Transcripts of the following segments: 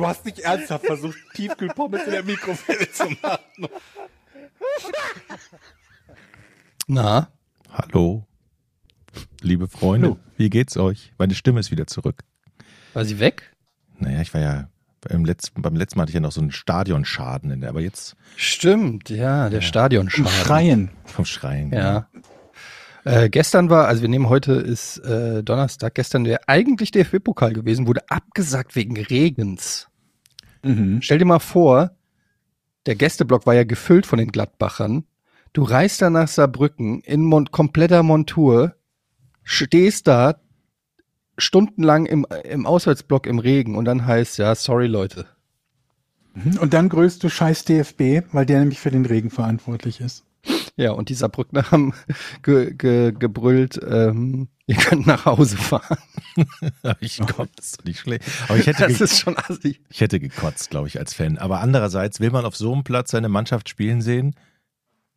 Du hast nicht ernsthaft versucht, Tiefkühlpommes in der Mikrowelle zu machen. Na, Hallo, liebe Freunde, wie geht's euch? Meine Stimme ist wieder zurück. war sie weg? Naja, ich war ja beim letzten, beim letzten Mal hatte ich ja noch so einen Stadionschaden in der, aber jetzt Stimmt, ja, der Stadionschaden. Schreien. vom Schreien. Ja. Äh, gestern war, also wir nehmen heute ist äh, Donnerstag, gestern der eigentlich DFB-Pokal gewesen, wurde abgesagt wegen Regens. Mhm. Stell dir mal vor, der Gästeblock war ja gefüllt von den Gladbachern. Du reist da nach Saarbrücken in mon kompletter Montur, stehst da stundenlang im, im Auswärtsblock im Regen und dann heißt ja, sorry Leute. Und dann grüßt du scheiß DFB, weil der nämlich für den Regen verantwortlich ist. Ja, und die Saarbrückner haben ge, ge, gebrüllt, ähm, ihr könnt nach Hause fahren. ich Gott, das ist doch nicht schlecht. Aber ich hätte, Das ist schon assi. ich hätte gekotzt, glaube ich, als Fan. Aber andererseits will man auf so einem Platz seine Mannschaft spielen sehen.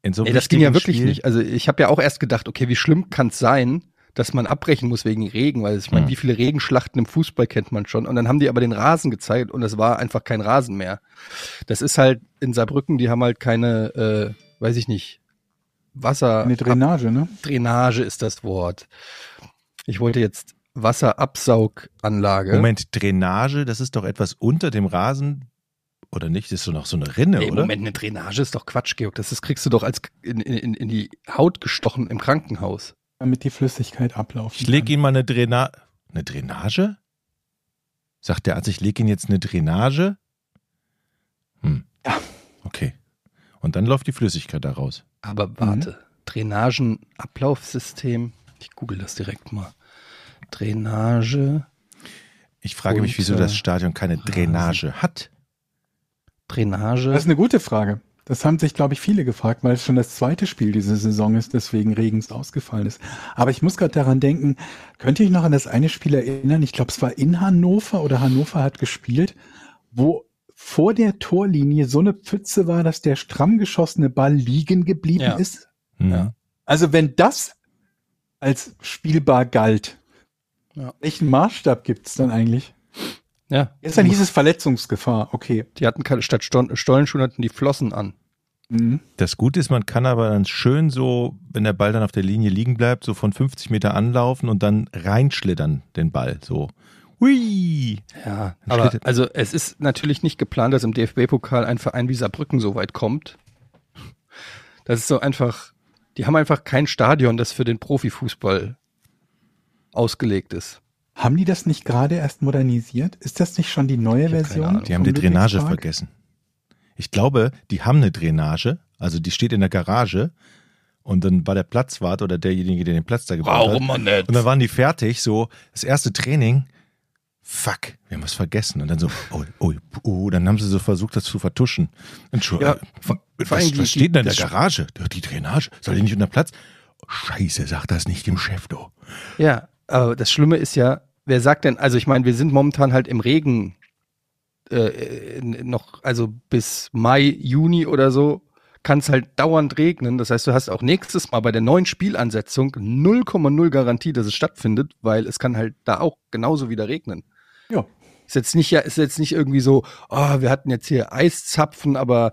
In so einem Nee, das ging ja wirklich Spiel. nicht. Also ich habe ja auch erst gedacht, okay, wie schlimm kann es sein, dass man abbrechen muss wegen Regen, weil ich meine, Hm. wie viele Regenschlachten im Fußball kennt man schon. Und dann haben die aber den Rasen gezeigt und es war einfach kein Rasen mehr. Das ist halt in Saarbrücken, die haben halt keine, äh, weiß ich nicht, Wasser. Eine Drainage, ne? Drainage ist das Wort. Ich wollte jetzt Wasserabsauganlage. Moment, Drainage, das ist doch etwas unter dem Rasen oder nicht? Das ist so noch so eine Rinne, Nee, oder? Moment, eine Drainage ist doch Quatsch, Georg. Das ist, kriegst du doch als in, in, in die Haut gestochen im Krankenhaus. Damit die Flüssigkeit ablaufen Ich leg kann. ihm mal eine Drainage. Eine Drainage? Sagt der Arzt, ich leg ihn jetzt eine Drainage? Hm. Ja. Okay. Und dann läuft die Flüssigkeit da raus. Aber warte, Drainagenablaufsystem. Ich google das direkt mal. Drainage, Ich frage mich, wieso das Stadion keine Drainage hat. Drainage. Das ist eine gute Frage. Das haben sich, glaube ich, viele gefragt, weil es schon das zweite Spiel diese Saison ist, deswegen Regens ausgefallen ist. Aber ich muss gerade daran denken, könnt ihr euch noch an das eine Spiel erinnern? Ich glaube, es war in Hannover oder Hannover hat gespielt, wo vor der Torlinie so eine Pfütze war, dass der stramm geschossene Ball liegen geblieben Ja. ist. Hm. Ja. Also wenn das als spielbar galt, Ja. welchen Maßstab gibt es dann eigentlich? ja. Gestern hieß es Verletzungsgefahr, okay. Die hatten keine, statt Sto- Stollenschuhen hatten die Flossen an. Mhm. Das Gute ist, man kann aber dann schön so, wenn der Ball dann auf der Linie liegen bleibt, so von 50 Meter anlaufen und dann reinschlittern den Ball. So. Hui! Ja, aber schlittert- also es ist natürlich nicht geplant, dass im DFB-Pokal ein Verein wie Saarbrücken so weit kommt. Das ist so einfach, die haben einfach kein Stadion, das für den Profifußball ausgelegt ist. Haben die das nicht gerade erst modernisiert? Ist das nicht schon die neue Version? Ahnung. Die haben die Drainage vergessen. Ich glaube, die haben eine Drainage, also die steht in der Garage und dann war der Platzwart oder derjenige, der den Platz da gebaut hat. man nicht? Und dann waren die fertig, so das erste Training. Fuck, wir haben was vergessen. Und dann so, oh, oh, oh, dann haben sie so versucht, das zu vertuschen. Entschuldigung, Ja, vor- was, was steht denn in der Garage? Die Drainage, soll die nicht unter Platz? Scheiße, sag das nicht dem Chef, du. Ja, aber das Schlimme ist ja, wer sagt denn, also ich meine, wir sind momentan halt im Regen äh, noch, also bis Mai, Juni oder so, kann es halt dauernd regnen. Das heißt, du hast auch nächstes Mal bei der neuen Spielansetzung 0,0 Garantie, dass es stattfindet, weil es kann halt da auch genauso wieder regnen. Ja. Ist jetzt nicht ja, ist jetzt nicht irgendwie so, oh, wir hatten jetzt hier Eiszapfen, aber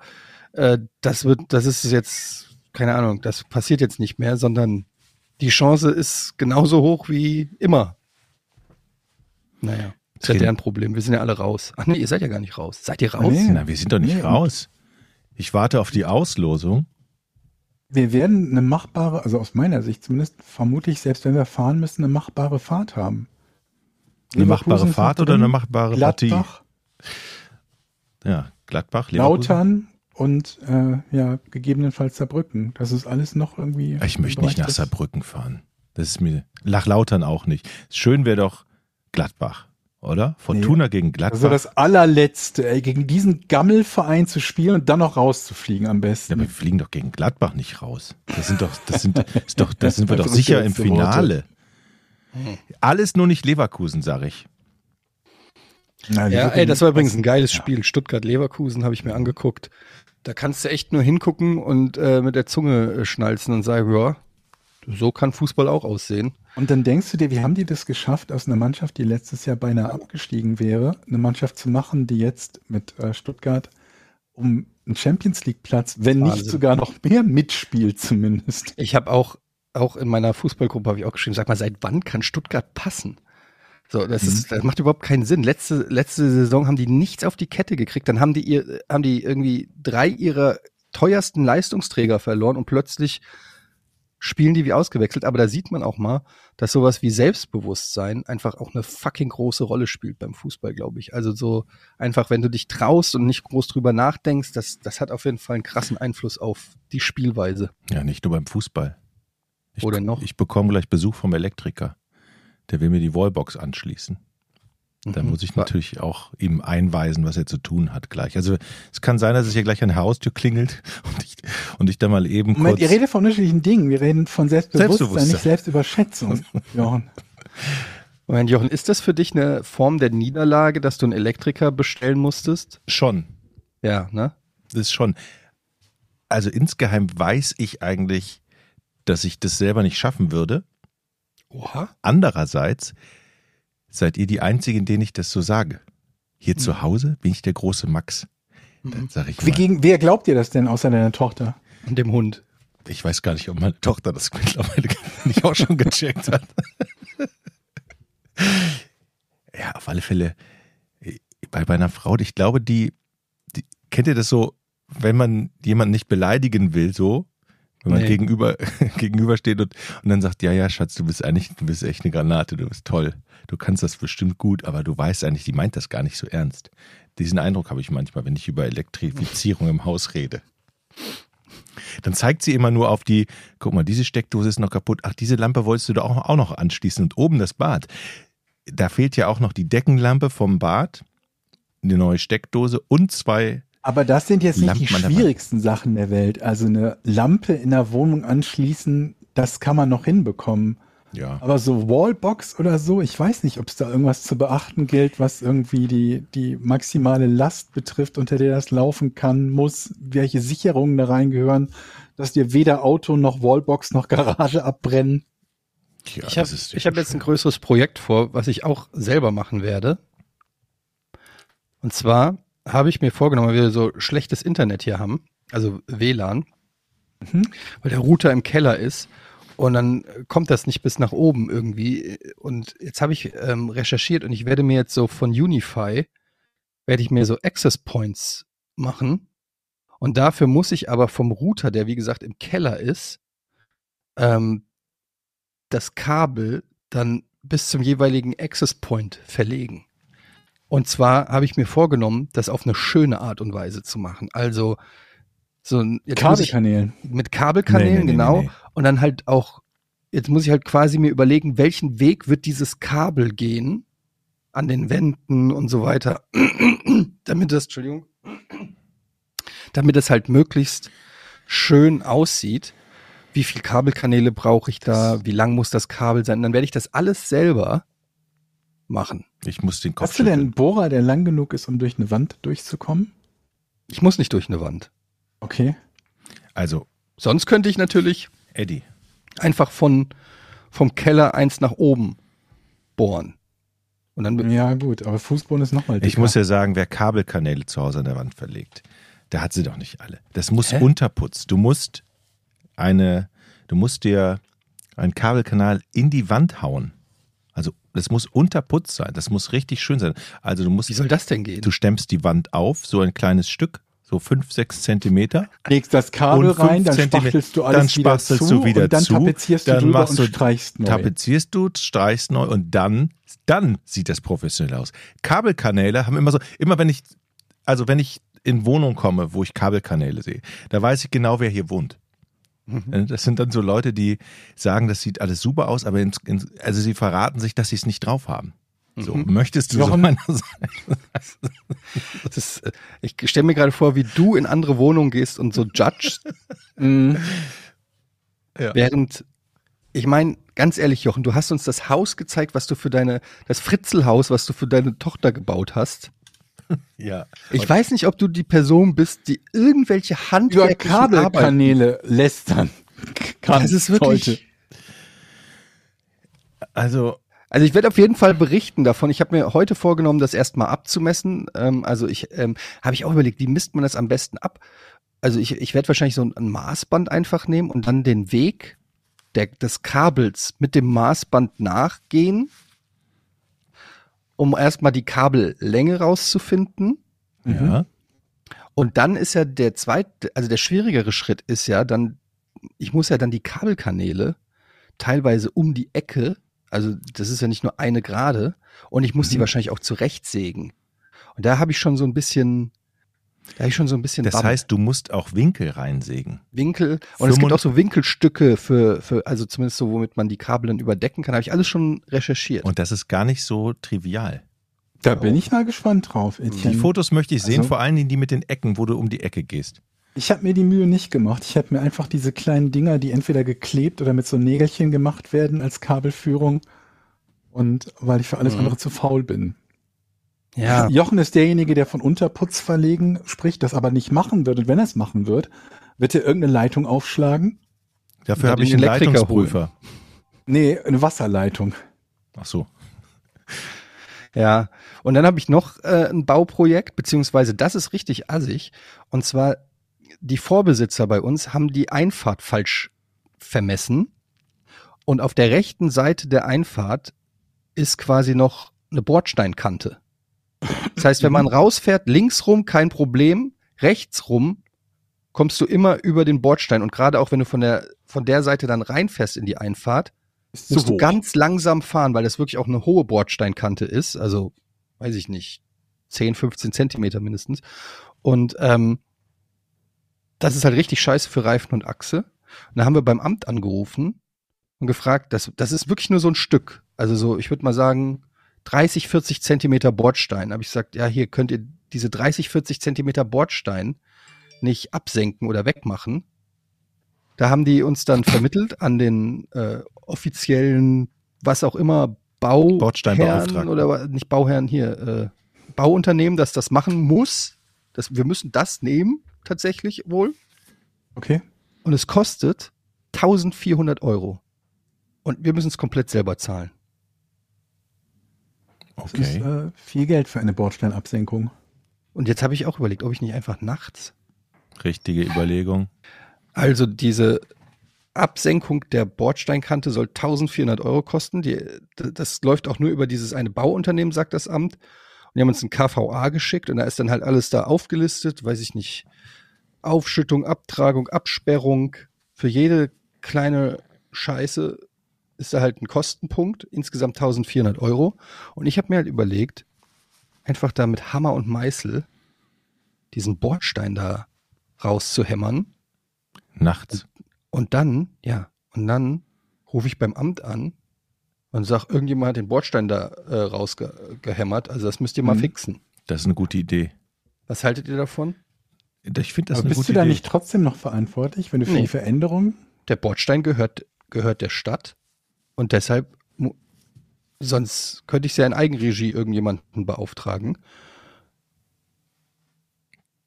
äh, das wird, das ist jetzt, keine Ahnung, das passiert jetzt nicht mehr, sondern die Chance ist genauso hoch wie immer. Naja, ist ja deren Problem. Wir sind ja alle raus. Ach nee, ihr seid ja gar nicht raus. Seid ihr raus? Nee. Na, wir sind doch nicht Nee, raus. Ich warte auf die Auslosung. Wir werden eine machbare, also aus meiner Sicht zumindest, vermute ich, selbst wenn wir fahren müssen, eine machbare Fahrt haben. Eine machbare Fahrt oder eine machbare Partie? Gladbach, Ja, Gladbach, Leverkusen. Lautern und äh, ja, gegebenenfalls Saarbrücken. Das ist alles noch irgendwie. Ich möchte nicht nach Saarbrücken. Fahren. Das ist mir, nach Lautern auch nicht. Schön wäre doch Gladbach. oder? Fortuna gegen Gladbach. Also das allerletzte, ey, gegen diesen Gammelverein zu spielen und dann noch rauszufliegen am ja, besten. aber wir fliegen doch gegen Gladbach nicht raus. Das sind doch, das sind, ist doch, das sind wir doch sicher im letzte Finale. Alles nur nicht Leverkusen, sag ich. Na, Ja, ey, das war übrigens ein geiles Spiel. Stuttgart-Leverkusen habe ich mir angeguckt. Da kannst du echt nur hingucken und äh, mit der Zunge äh, schnalzen und sagen, ja, so kann Fußball auch aussehen. Und dann denkst du dir, wie haben die das geschafft, aus einer Mannschaft, die letztes Jahr beinahe abgestiegen wäre, eine Mannschaft zu machen, die jetzt mit äh, Stuttgart um einen Champions League Platz, wenn nicht Wahnsinn. sogar noch mehr mitspielt zumindest. Ich habe auch, auch in meiner Fußballgruppe habe ich auch geschrieben, sag mal, seit wann kann Stuttgart passen? So, das ist, das macht überhaupt keinen Sinn. Letzte, letzte Saison haben die nichts auf die Kette gekriegt. Dann haben die ihr, haben die irgendwie drei ihrer teuersten Leistungsträger verloren und plötzlich spielen die wie ausgewechselt. Aber da sieht man auch mal, dass sowas wie Selbstbewusstsein einfach auch eine fucking große Rolle spielt beim Fußball, glaube ich. Also so einfach, wenn du dich traust und nicht groß drüber nachdenkst, das, das hat auf jeden Fall einen krassen Einfluss auf die Spielweise. Ja, nicht nur beim Fußball. Ich, Wo denn noch? Ich bekomme gleich Besuch vom Elektriker. Der will mir die Wallbox anschließen. Da Mhm. muss ich natürlich auch ihm einweisen, was er zu tun hat gleich. Also es kann sein, dass es hier gleich an der Haustür klingelt und ich, und ich da mal eben Moment, kurz... ihr redet von unterschiedlichen Dingen. Wir reden von Selbstbewusstsein, Selbstbewusstsein. nicht Selbstüberschätzung. Johann. Moment, Jochen, ist das für dich eine Form der Niederlage, dass du einen Elektriker bestellen musstest? Schon, Ja, ne? das ist schon. Also insgeheim weiß ich eigentlich, dass ich das selber nicht schaffen würde. Oha. Andererseits seid ihr die Einzigen, denen ich das so sage. Hier zu Hause bin ich der große Max. Dann sag ich Wie mal, gegen, wer glaubt dir das denn außer deiner Tochter? Und dem Hund. ich weiß gar nicht, ob meine Tochter das mittlerweile nicht auch schon gecheckt hat. ja, auf alle Fälle äh, bei meiner Frau, ich glaube, die, die kennt ihr das so, wenn man jemanden nicht beleidigen will, so, wenn man Nee. gegenüber, gegenübersteht und, und dann sagt, ja, ja, Schatz, du bist eigentlich, du bist echt eine Granate, du bist toll. Du kannst das bestimmt gut, aber du weißt eigentlich, die meint das gar nicht so ernst. Diesen Eindruck habe ich manchmal, wenn ich über Elektrifizierung im Haus rede. Dann zeigt sie immer nur auf die, guck mal, diese Steckdose ist noch kaputt. Ach, diese Lampe wolltest du da auch, auch noch anschließen und oben das Bad. Da fehlt ja auch noch die Deckenlampe vom Bad, eine neue Steckdose und zwei. Aber das sind jetzt nicht Lampen die schwierigsten Sachen der Welt. Also eine Lampe in der Wohnung anschließen, das kann man noch hinbekommen. Ja. Aber so Wallbox oder so, ich weiß nicht, ob es da irgendwas zu beachten gilt, was irgendwie die, die maximale Last betrifft, unter der das laufen kann, muss, welche Sicherungen da reingehören, dass dir weder Auto noch Wallbox noch Garage abbrennen. ja ich habe hab jetzt ein größeres Projekt vor, was ich auch selber machen werde. Und zwar habe ich mir vorgenommen, weil wir so schlechtes Internet hier haben, also WLAN, Mhm. weil der Router im Keller ist und dann kommt das nicht bis nach oben irgendwie. Und jetzt habe ich ähm, recherchiert und ich werde mir jetzt so von Unify, werde ich mir so Access Points machen. Und dafür muss ich aber vom Router, der wie gesagt im Keller ist, ähm, das Kabel dann bis zum jeweiligen Access Point verlegen. Und zwar habe ich mir vorgenommen, das auf eine schöne Art und Weise zu machen. Also so ein Kabelkanälen. mit Kabelkanälen, Nee, nee, genau. nee. Und dann halt auch, jetzt muss ich halt quasi mir überlegen, welchen Weg wird dieses Kabel gehen an den Wänden und so weiter, damit das, Entschuldigung, damit es halt möglichst schön aussieht. Wie viel Kabelkanäle brauche ich da? Wie lang muss das Kabel sein? Dann werde ich das alles selber machen. Ich muss den Kopf Hast du denn einen. Bohrer, der lang genug ist, um durch eine Wand durchzukommen? Ich muss nicht durch eine Wand. Okay. Also, Sonst könnte ich natürlich Eddie, einfach von, vom Keller eins nach oben bohren. Und dann Ja, gut, aber Fußboden ist nochmal dicker. ich muss ja sagen, wer Kabelkanäle zu Hause an der Wand verlegt, der hat sie doch nicht alle. Das muss Hä? Unterputz. Du musst eine, du musst dir einen Kabelkanal in die Wand hauen. Das muss Unterputz sein. Das muss richtig schön sein. Also du musst, Wie soll das denn gehen? du stemmst die Wand auf, so ein kleines Stück, so fünf, sechs Zentimeter. legst das Kabel rein, dann Zentimeter- spachtelst du alles dann wieder spachtelst zu du wieder und dann zu, tapezierst du dann machst und du- streichst neu. Tapezierst du, streichst neu und dann, dann sieht das professionell aus. Kabelkanäle haben immer so, immer wenn ich, also wenn ich in Wohnung komme, wo ich Kabelkanäle sehe, da weiß ich genau, wer hier wohnt. Mhm. Das sind dann so Leute, die sagen, das sieht alles super aus, aber ins, ins, also sie verraten sich, dass sie es nicht drauf haben. So, möchtest du so Jochen? meiner Seite? Das äh, ich stelle mir gerade vor, wie du in andere Wohnungen gehst und so judgst, Mhm. während, ich meine, ganz ehrlich, Jochen, du hast uns das Haus gezeigt, was du für deine, das Fritzelhaus, was du für deine Tochter gebaut hast. Ja. Ich weiß nicht, ob du die Person bist, die irgendwelche Arbeiten Kabelkanäle lästern kann. Das ist wirklich. Heute. Also, Also ich werde auf jeden Fall berichten davon. Ich habe mir heute vorgenommen, das erstmal abzumessen. Ähm, also ich ähm, habe ich auch überlegt, wie misst man das am besten ab? Also ich, ich werde wahrscheinlich so ein, ein Maßband einfach nehmen und dann den Weg der, des Kabels mit dem Maßband nachgehen, um erstmal die Kabellänge rauszufinden. ja. Und dann ist ja der zweite, also der schwierigere Schritt ist ja dann, ich muss ja dann die Kabelkanäle teilweise um die Ecke, also das ist ja nicht nur eine Gerade, und ich muss die wahrscheinlich auch zurechtsägen. Und da habe ich schon so ein bisschen, da ich schon so ein bisschen Das Bammel. heißt, du musst auch Winkel reinsägen. Winkel. Und es gibt auch so Winkelstücke für, für, also zumindest so, womit man die Kabel dann überdecken kann. Habe ich alles schon recherchiert. Und das ist gar nicht so trivial. Da bin ich mal gespannt drauf, Die Etienne. Fotos möchte ich sehen, Also- vor allen Dingen die mit den Ecken, wo du um die Ecke gehst. Ich habe mir die Mühe nicht gemacht. Ich habe mir einfach diese kleinen Dinger, die entweder geklebt oder mit so Nägelchen gemacht werden als Kabelführung. Und weil ich für alles andere zu faul bin. Ja. Jochen ist derjenige, der von Unterputz verlegen spricht, das aber nicht machen wird. Und wenn er es machen wird, wird er irgendeine Leitung aufschlagen? Dafür habe ich einen Elektriker Leitungsprüfer. Nee, eine Wasserleitung. Ach so. Ja, und dann habe ich noch äh, ein Bauprojekt, beziehungsweise das ist richtig assig. Und zwar, die Vorbesitzer bei uns haben die Einfahrt falsch vermessen. Und auf der rechten Seite der Einfahrt ist quasi noch eine Bordsteinkante. Das heißt, wenn man rausfährt, links rum kein Problem, rechts rum kommst du immer über den Bordstein. Und gerade auch wenn du von der, von der Seite dann reinfährst in die Einfahrt, Ist musst du ganz langsam fahren, weil das wirklich auch eine hohe Bordsteinkante ist. Also, weiß ich nicht, 10, 15 Zentimeter mindestens. Und ähm, das ist halt richtig scheiße für Reifen und Achse. Und da haben wir beim Amt angerufen und gefragt, das, das ist wirklich nur so ein Stück. Also so, ich würde mal sagen, 30, 40 Zentimeter Bordstein. Habe ich gesagt, ja, hier könnt ihr diese 30, 40 Zentimeter Bordstein nicht absenken oder wegmachen. Da haben die uns dann vermittelt an den äh, offiziellen, was auch immer, Bau Bordsteinbeauftragten. oder nicht Bauherren hier, äh, Bauunternehmen, dass das machen muss. Das, wir müssen das nehmen, tatsächlich wohl. Okay. Und es kostet 1400 Euro. Und wir müssen es komplett selber zahlen. Das ist Okay. äh, viel Geld für eine Bordsteinabsenkung. Und jetzt habe ich auch überlegt, ob ich nicht einfach nachts. Richtige Überlegung. Also diese Absenkung der Bordsteinkante soll 1400 Euro kosten. Die, das läuft auch nur über dieses eine Bauunternehmen, sagt das Amt. Und die haben uns ein KVA geschickt und da ist dann halt alles da aufgelistet, weiß ich nicht. Aufschüttung, Abtragung, Absperrung. Für jede kleine Scheiße ist da halt ein Kostenpunkt. Insgesamt 1400 Euro. Und ich habe mir halt überlegt, einfach da mit Hammer und Meißel diesen Bordstein da rauszuhämmern. Nachts. Und dann, ja, und dann rufe ich beim Amt an und sag, irgendjemand hat den Bordstein da äh, rausgehämmert. Also das müsst ihr mal Mhm. fixen. Das ist eine gute Idee. Was haltet ihr davon? Ich finde das Aber eine bist gute du da Idee. nicht trotzdem noch verantwortlich, wenn du für Nee. die Veränderung? Der Bordstein gehört, gehört der Stadt und deshalb, sonst könnte ich es ja in Eigenregie irgendjemanden beauftragen.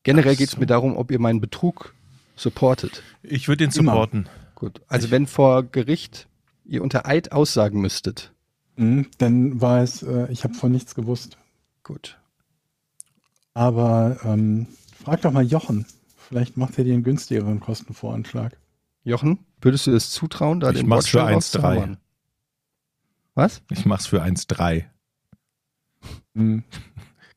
Generell Ach geht es so. mir darum, ob ihr meinen Betrug supportet. Ich würde den Immer. supporten. Gut. Also wenn vor Gericht ihr unter Eid aussagen müsstet. Mhm, dann war es, äh, ich habe von nichts gewusst. Gut. Aber ähm, frag doch mal Jochen. Vielleicht macht er dir einen günstigeren Kostenvoranschlag. Jochen, würdest du das zutrauen, da Ich den mach's für Bordstein 1,3. Was? Ich mach's für 1,3. Mhm.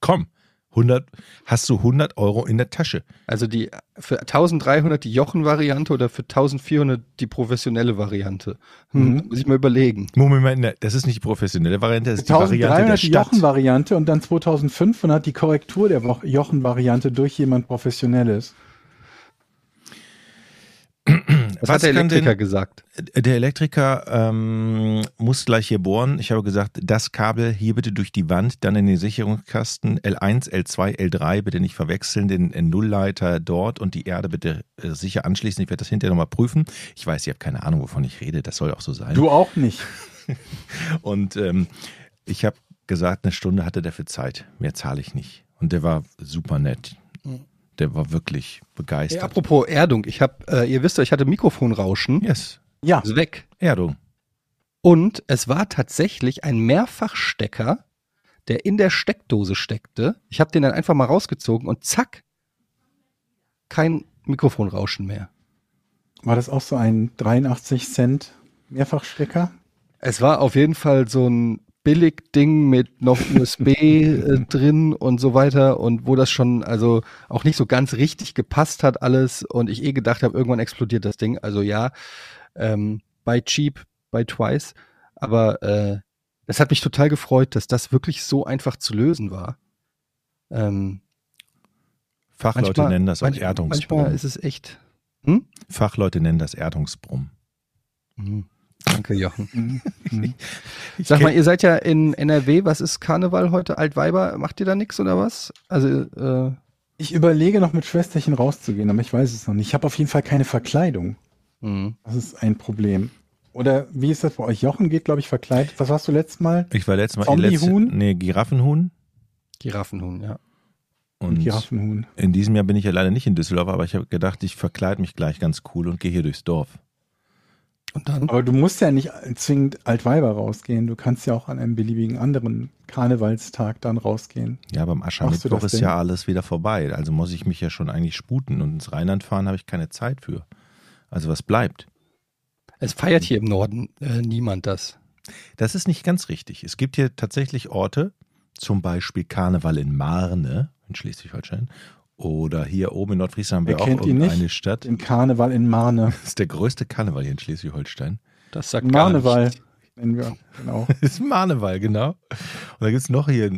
Komm, 100, hast du 100 Euro in der Tasche. Also die für 1300 die Jochen-Variante oder für 1400 die professionelle Variante? Hm, Mhm. Muss ich mal überlegen. Moment mal, das ist nicht die professionelle Variante, das ist die Variante der 1300 die. Jochen-Variante und dann 2500 die Korrektur der Jochen-Variante durch jemand Professionelles. Was, hat der Elektriker denn- gesagt? Der Elektriker ähm, muss gleich hier bohren. Ich habe gesagt, das Kabel hier bitte durch die Wand, dann in den Sicherungskasten L1, L2, L3, bitte nicht verwechseln, den äh, Nullleiter dort und die Erde bitte äh, sicher anschließen. Ich werde das hinterher nochmal prüfen. Ich weiß, ihr habt keine Ahnung, wovon ich rede. Das soll auch so sein. Du auch nicht. Und ähm, ich habe gesagt, eine Stunde hatte der für Zeit. Mehr zahle ich nicht. Und der war super nett. Der war wirklich Hey, begeistert. apropos Erdung, ich habe, äh, ihr wisst ja, ich hatte Mikrofonrauschen, yes. Ja, ist weg. Erdung. Und es war tatsächlich ein Mehrfachstecker, der in der Steckdose steckte. Ich habe den dann einfach mal rausgezogen und zack, kein Mikrofonrauschen mehr. war das auch so ein 83 Cent Mehrfachstecker? Es war auf jeden Fall so ein Billig-Ding mit noch USB äh, drin und so weiter und wo das schon also auch nicht so ganz richtig gepasst hat alles und ich eh gedacht habe, irgendwann explodiert das Ding. Also ja, ähm, bei Cheap, bei Twice, aber äh, es hat mich total gefreut, dass das wirklich so einfach zu lösen war. Ähm, Fachleute manchmal, nennen das auch manch- Erdungsbrumm. Manchmal ist es echt. Hm? Fachleute nennen das Erdungsbrumm. Mhm. Danke, Jochen. Mhm. Ich Sag mal, ihr seid ja in NRW, was ist Karneval heute? Altweiber, macht ihr da nix oder was? Also, äh, Ich überlege noch mit Schwesterchen rauszugehen, aber ich weiß es noch nicht. Ich habe auf jeden Fall keine Verkleidung. mh. Das ist ein Problem. Oder wie ist das bei euch? Jochen geht, glaube ich, verkleidet. Was warst du letztes Mal? ich war letztes Mal Zombiehuhn? letzte, nee, Giraffenhuhn. Giraffenhuhn, ja. Und Giraffenhuhn. in diesem Jahr bin ich ja leider nicht in Düsseldorf, aber ich habe gedacht, ich verkleide mich gleich ganz cool und gehe hier durchs Dorf. Und dann? Aber du musst ja nicht zwingend Altweiber rausgehen. Du kannst ja auch an einem beliebigen anderen Karnevalstag dann rausgehen. Ja, beim Aschermittwoch ist denn? ja alles wieder vorbei. Also muss ich mich ja schon eigentlich sputen und ins Rheinland fahren habe ich keine Zeit für. Also was bleibt? Es feiert hier im Norden äh, niemand das. Das ist nicht ganz richtig. Es gibt hier tatsächlich Orte, zum Beispiel Karneval in Marne in Schleswig-Holstein oder hier oben in Nordfriesland haben wir Wer auch kennt ihn nicht? irgendeine Stadt. Den Karneval in Marne. Das ist der größte Karneval hier in Schleswig-Holstein. Das sagt nichts. nennen wir. Genau. Das ist Marneval, genau. Und da gibt es noch hier,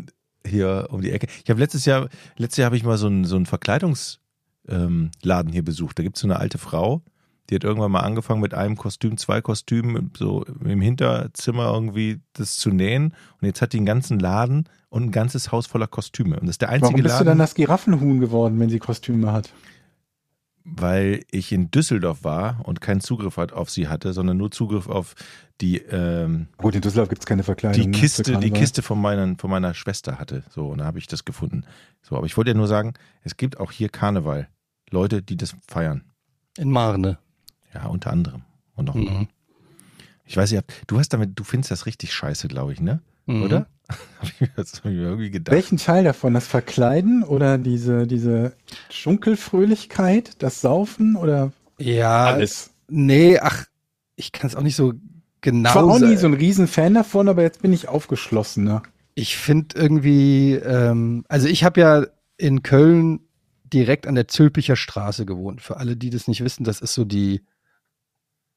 hier um die Ecke. Ich habe letztes Jahr, letztes Jahr habe ich mal so einen, so einen Verkleidungsladen ähm, hier besucht. Da gibt es so eine alte Frau, die hat irgendwann mal angefangen mit einem Kostüm, zwei Kostümen, so im Hinterzimmer irgendwie das zu nähen. Und jetzt hat die einen ganzen Laden und ein ganzes Haus voller Kostüme. Und das ist der einzige Warum bist Laden, du dann das Giraffenhuhn geworden, wenn sie Kostüme hat? weil ich in Düsseldorf war und keinen Zugriff auf sie hatte, sondern nur Zugriff auf die ähm, Gut, in Düsseldorf gibt es keine Verkleidung. die ne, Kiste, die. Kiste von meiner, von meiner Schwester hatte. So, und da habe ich das gefunden. So, aber ich wollte ja nur sagen, es gibt auch hier Karneval. Leute, die das feiern. In Marne. Ja, unter anderem. Und noch. Mhm. Ich weiß ja, du hast damit, du findest das richtig scheiße, glaube ich, ne? Mhm. Oder? Habe ich mir das hab ich mir irgendwie gedacht. Welchen Teil davon? Das Verkleiden oder diese, diese Schunkelfröhlichkeit, das Saufen oder Ja, nee, ach, ich kann es auch nicht so genau ich war auch nie sagen. so ein Riesenfan davon, aber jetzt bin ich aufgeschlossener. Ich finde irgendwie, ähm, also ich habe ja in Köln direkt an der Zülpicher Straße gewohnt. Für alle, die das nicht wissen, das ist so die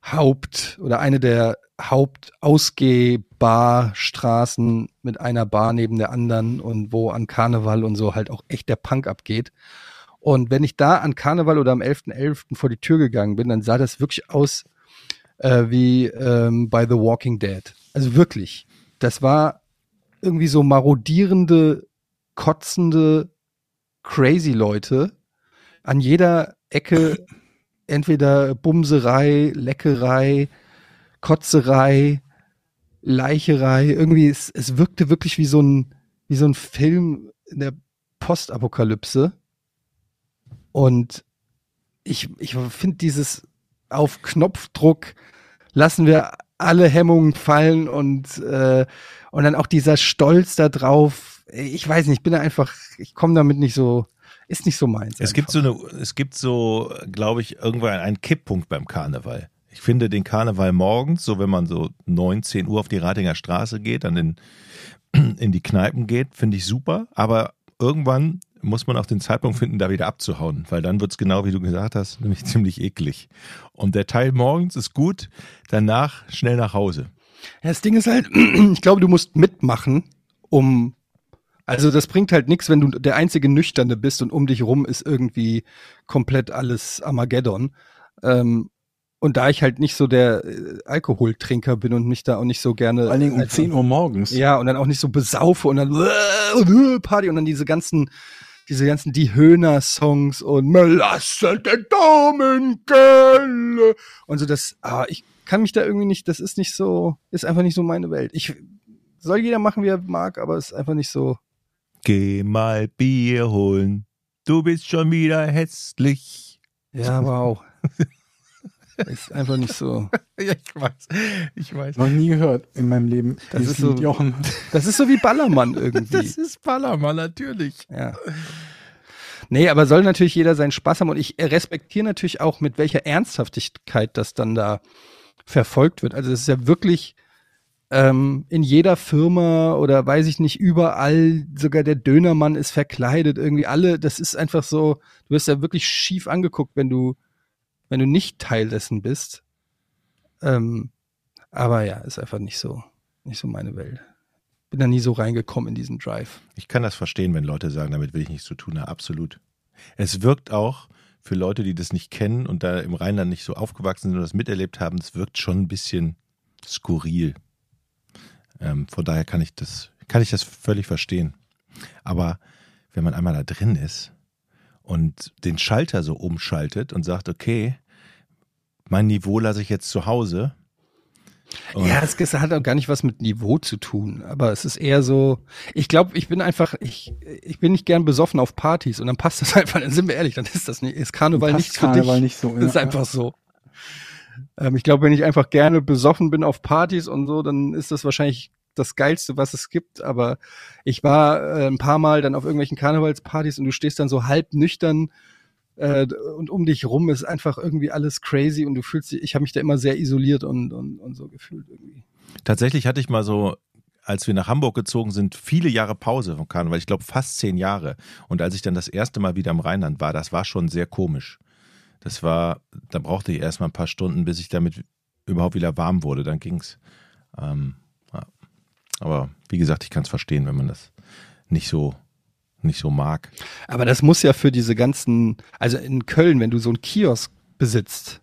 Haupt- oder eine der Hauptausgehbarstraßen mit einer Bar neben der anderen und wo an Karneval und so halt auch echt der Punk abgeht. Und wenn ich da an Karneval oder am 11.11. vor die Tür gegangen bin, dann sah das wirklich aus äh, wie ähm, bei The Walking Dead. Also wirklich. Das war irgendwie so marodierende, kotzende, crazy Leute. An jeder Ecke entweder Bumserei, Leckerei, Kotzerei, Leicherei. Irgendwie, es, es wirkte wirklich wie so ein, wie so ein Film in der Postapokalypse. Und ich, ich finde dieses auf Knopfdruck lassen wir alle Hemmungen fallen und, äh, und dann auch dieser Stolz da drauf. Ich weiß nicht, ich bin da einfach, ich komme damit nicht so, ist nicht so meins. Es gibt so eine, es gibt so, glaube ich, irgendwann einen Kipppunkt beim Karneval. Ich finde den Karneval morgens, so wenn man so 19 Uhr auf die Ratinger Straße geht, dann in, in die Kneipen geht, finde ich super. Aber irgendwann muss man auch den Zeitpunkt finden, da wieder abzuhauen, weil dann wird es genau wie du gesagt hast, nämlich ziemlich eklig. Und der Teil morgens ist gut, danach schnell nach Hause. Ja, das Ding ist halt, ich glaube, du musst mitmachen, um. Also das bringt halt nichts, wenn du der einzige Nüchterne bist und um dich rum ist irgendwie komplett alles Armageddon. Ähm, Und da ich halt nicht so der äh, Alkoholtrinker bin und mich da auch nicht so gerne. Vor allen Dingen um einfach- 10 Uhr morgens. Ja, und dann auch nicht so besaufe und dann äh, Party und dann diese ganzen, diese ganzen Die Höhner-Songs und Melasse der Damenkelle und so das, ah, ich kann mich da irgendwie nicht, das ist nicht so, ist einfach nicht so meine Welt. Ich soll jeder machen, wie er mag, aber es ist einfach nicht so. Geh mal Bier holen. Du bist schon wieder hässlich. Ja, wow. ist einfach nicht so. Ja, ich weiß. Ich weiß. Noch nie gehört in meinem Leben. Das ist so- Jochen. Das ist so wie Ballermann irgendwie. Das ist Ballermann, natürlich. Ja. Nee, aber soll natürlich jeder seinen Spaß haben und ich respektiere natürlich auch, mit welcher Ernsthaftigkeit das dann da verfolgt wird. Also es ist ja wirklich ähm, in jeder Firma oder weiß ich nicht, überall, sogar der Dönermann ist verkleidet, irgendwie alle, das ist einfach so, du wirst ja wirklich schief angeguckt, wenn du, wenn du nicht Teil dessen bist. Ähm, aber ja, ist einfach nicht so, nicht so meine Welt. Bin da nie so reingekommen in diesen Drive. Ich kann das verstehen, wenn Leute sagen, damit will ich nichts zu tun haben. Absolut. Es wirkt auch für Leute, die das nicht kennen und da im Rheinland nicht so aufgewachsen sind und das miterlebt haben, es wirkt schon ein bisschen skurril. Ähm, von daher kann ich das, kann ich das völlig verstehen. Aber wenn man einmal da drin ist und den Schalter so umschaltet und sagt, okay, mein Niveau lasse ich jetzt zu Hause. Und Ja, es hat auch gar nicht was mit Niveau zu tun, aber es ist eher so, ich glaube, ich bin einfach, ich, ich bin nicht gern besoffen auf Partys und dann passt das einfach, dann sind wir ehrlich, dann ist das nicht, ist Karneval nichts für Karneval dich. nicht so, Das ist ja. einfach so. Ähm, ich glaube, wenn ich einfach gerne besoffen bin auf Partys und so, dann ist das wahrscheinlich das Geilste, was es gibt. Aber ich war äh, ein paar Mal dann auf irgendwelchen Karnevalspartys und du stehst dann so halb nüchtern äh, und um dich rum ist einfach irgendwie alles crazy und du fühlst dich, ich habe mich da immer sehr isoliert und, und, und so gefühlt irgendwie. Tatsächlich hatte ich mal so, als wir nach Hamburg gezogen sind, viele Jahre Pause vom Karneval. Ich glaube fast zehn Jahre. Und als ich dann das erste Mal wieder im Rheinland war, das war schon sehr komisch. Das war, da brauchte ich erstmal ein paar Stunden, bis ich damit überhaupt wieder warm wurde. Dann ging's. Ähm, ja. Aber wie gesagt, ich kann es verstehen, wenn man das nicht so, nicht so mag. Aber das muss ja für diese ganzen, also in Köln, wenn du so einen Kiosk besitzt,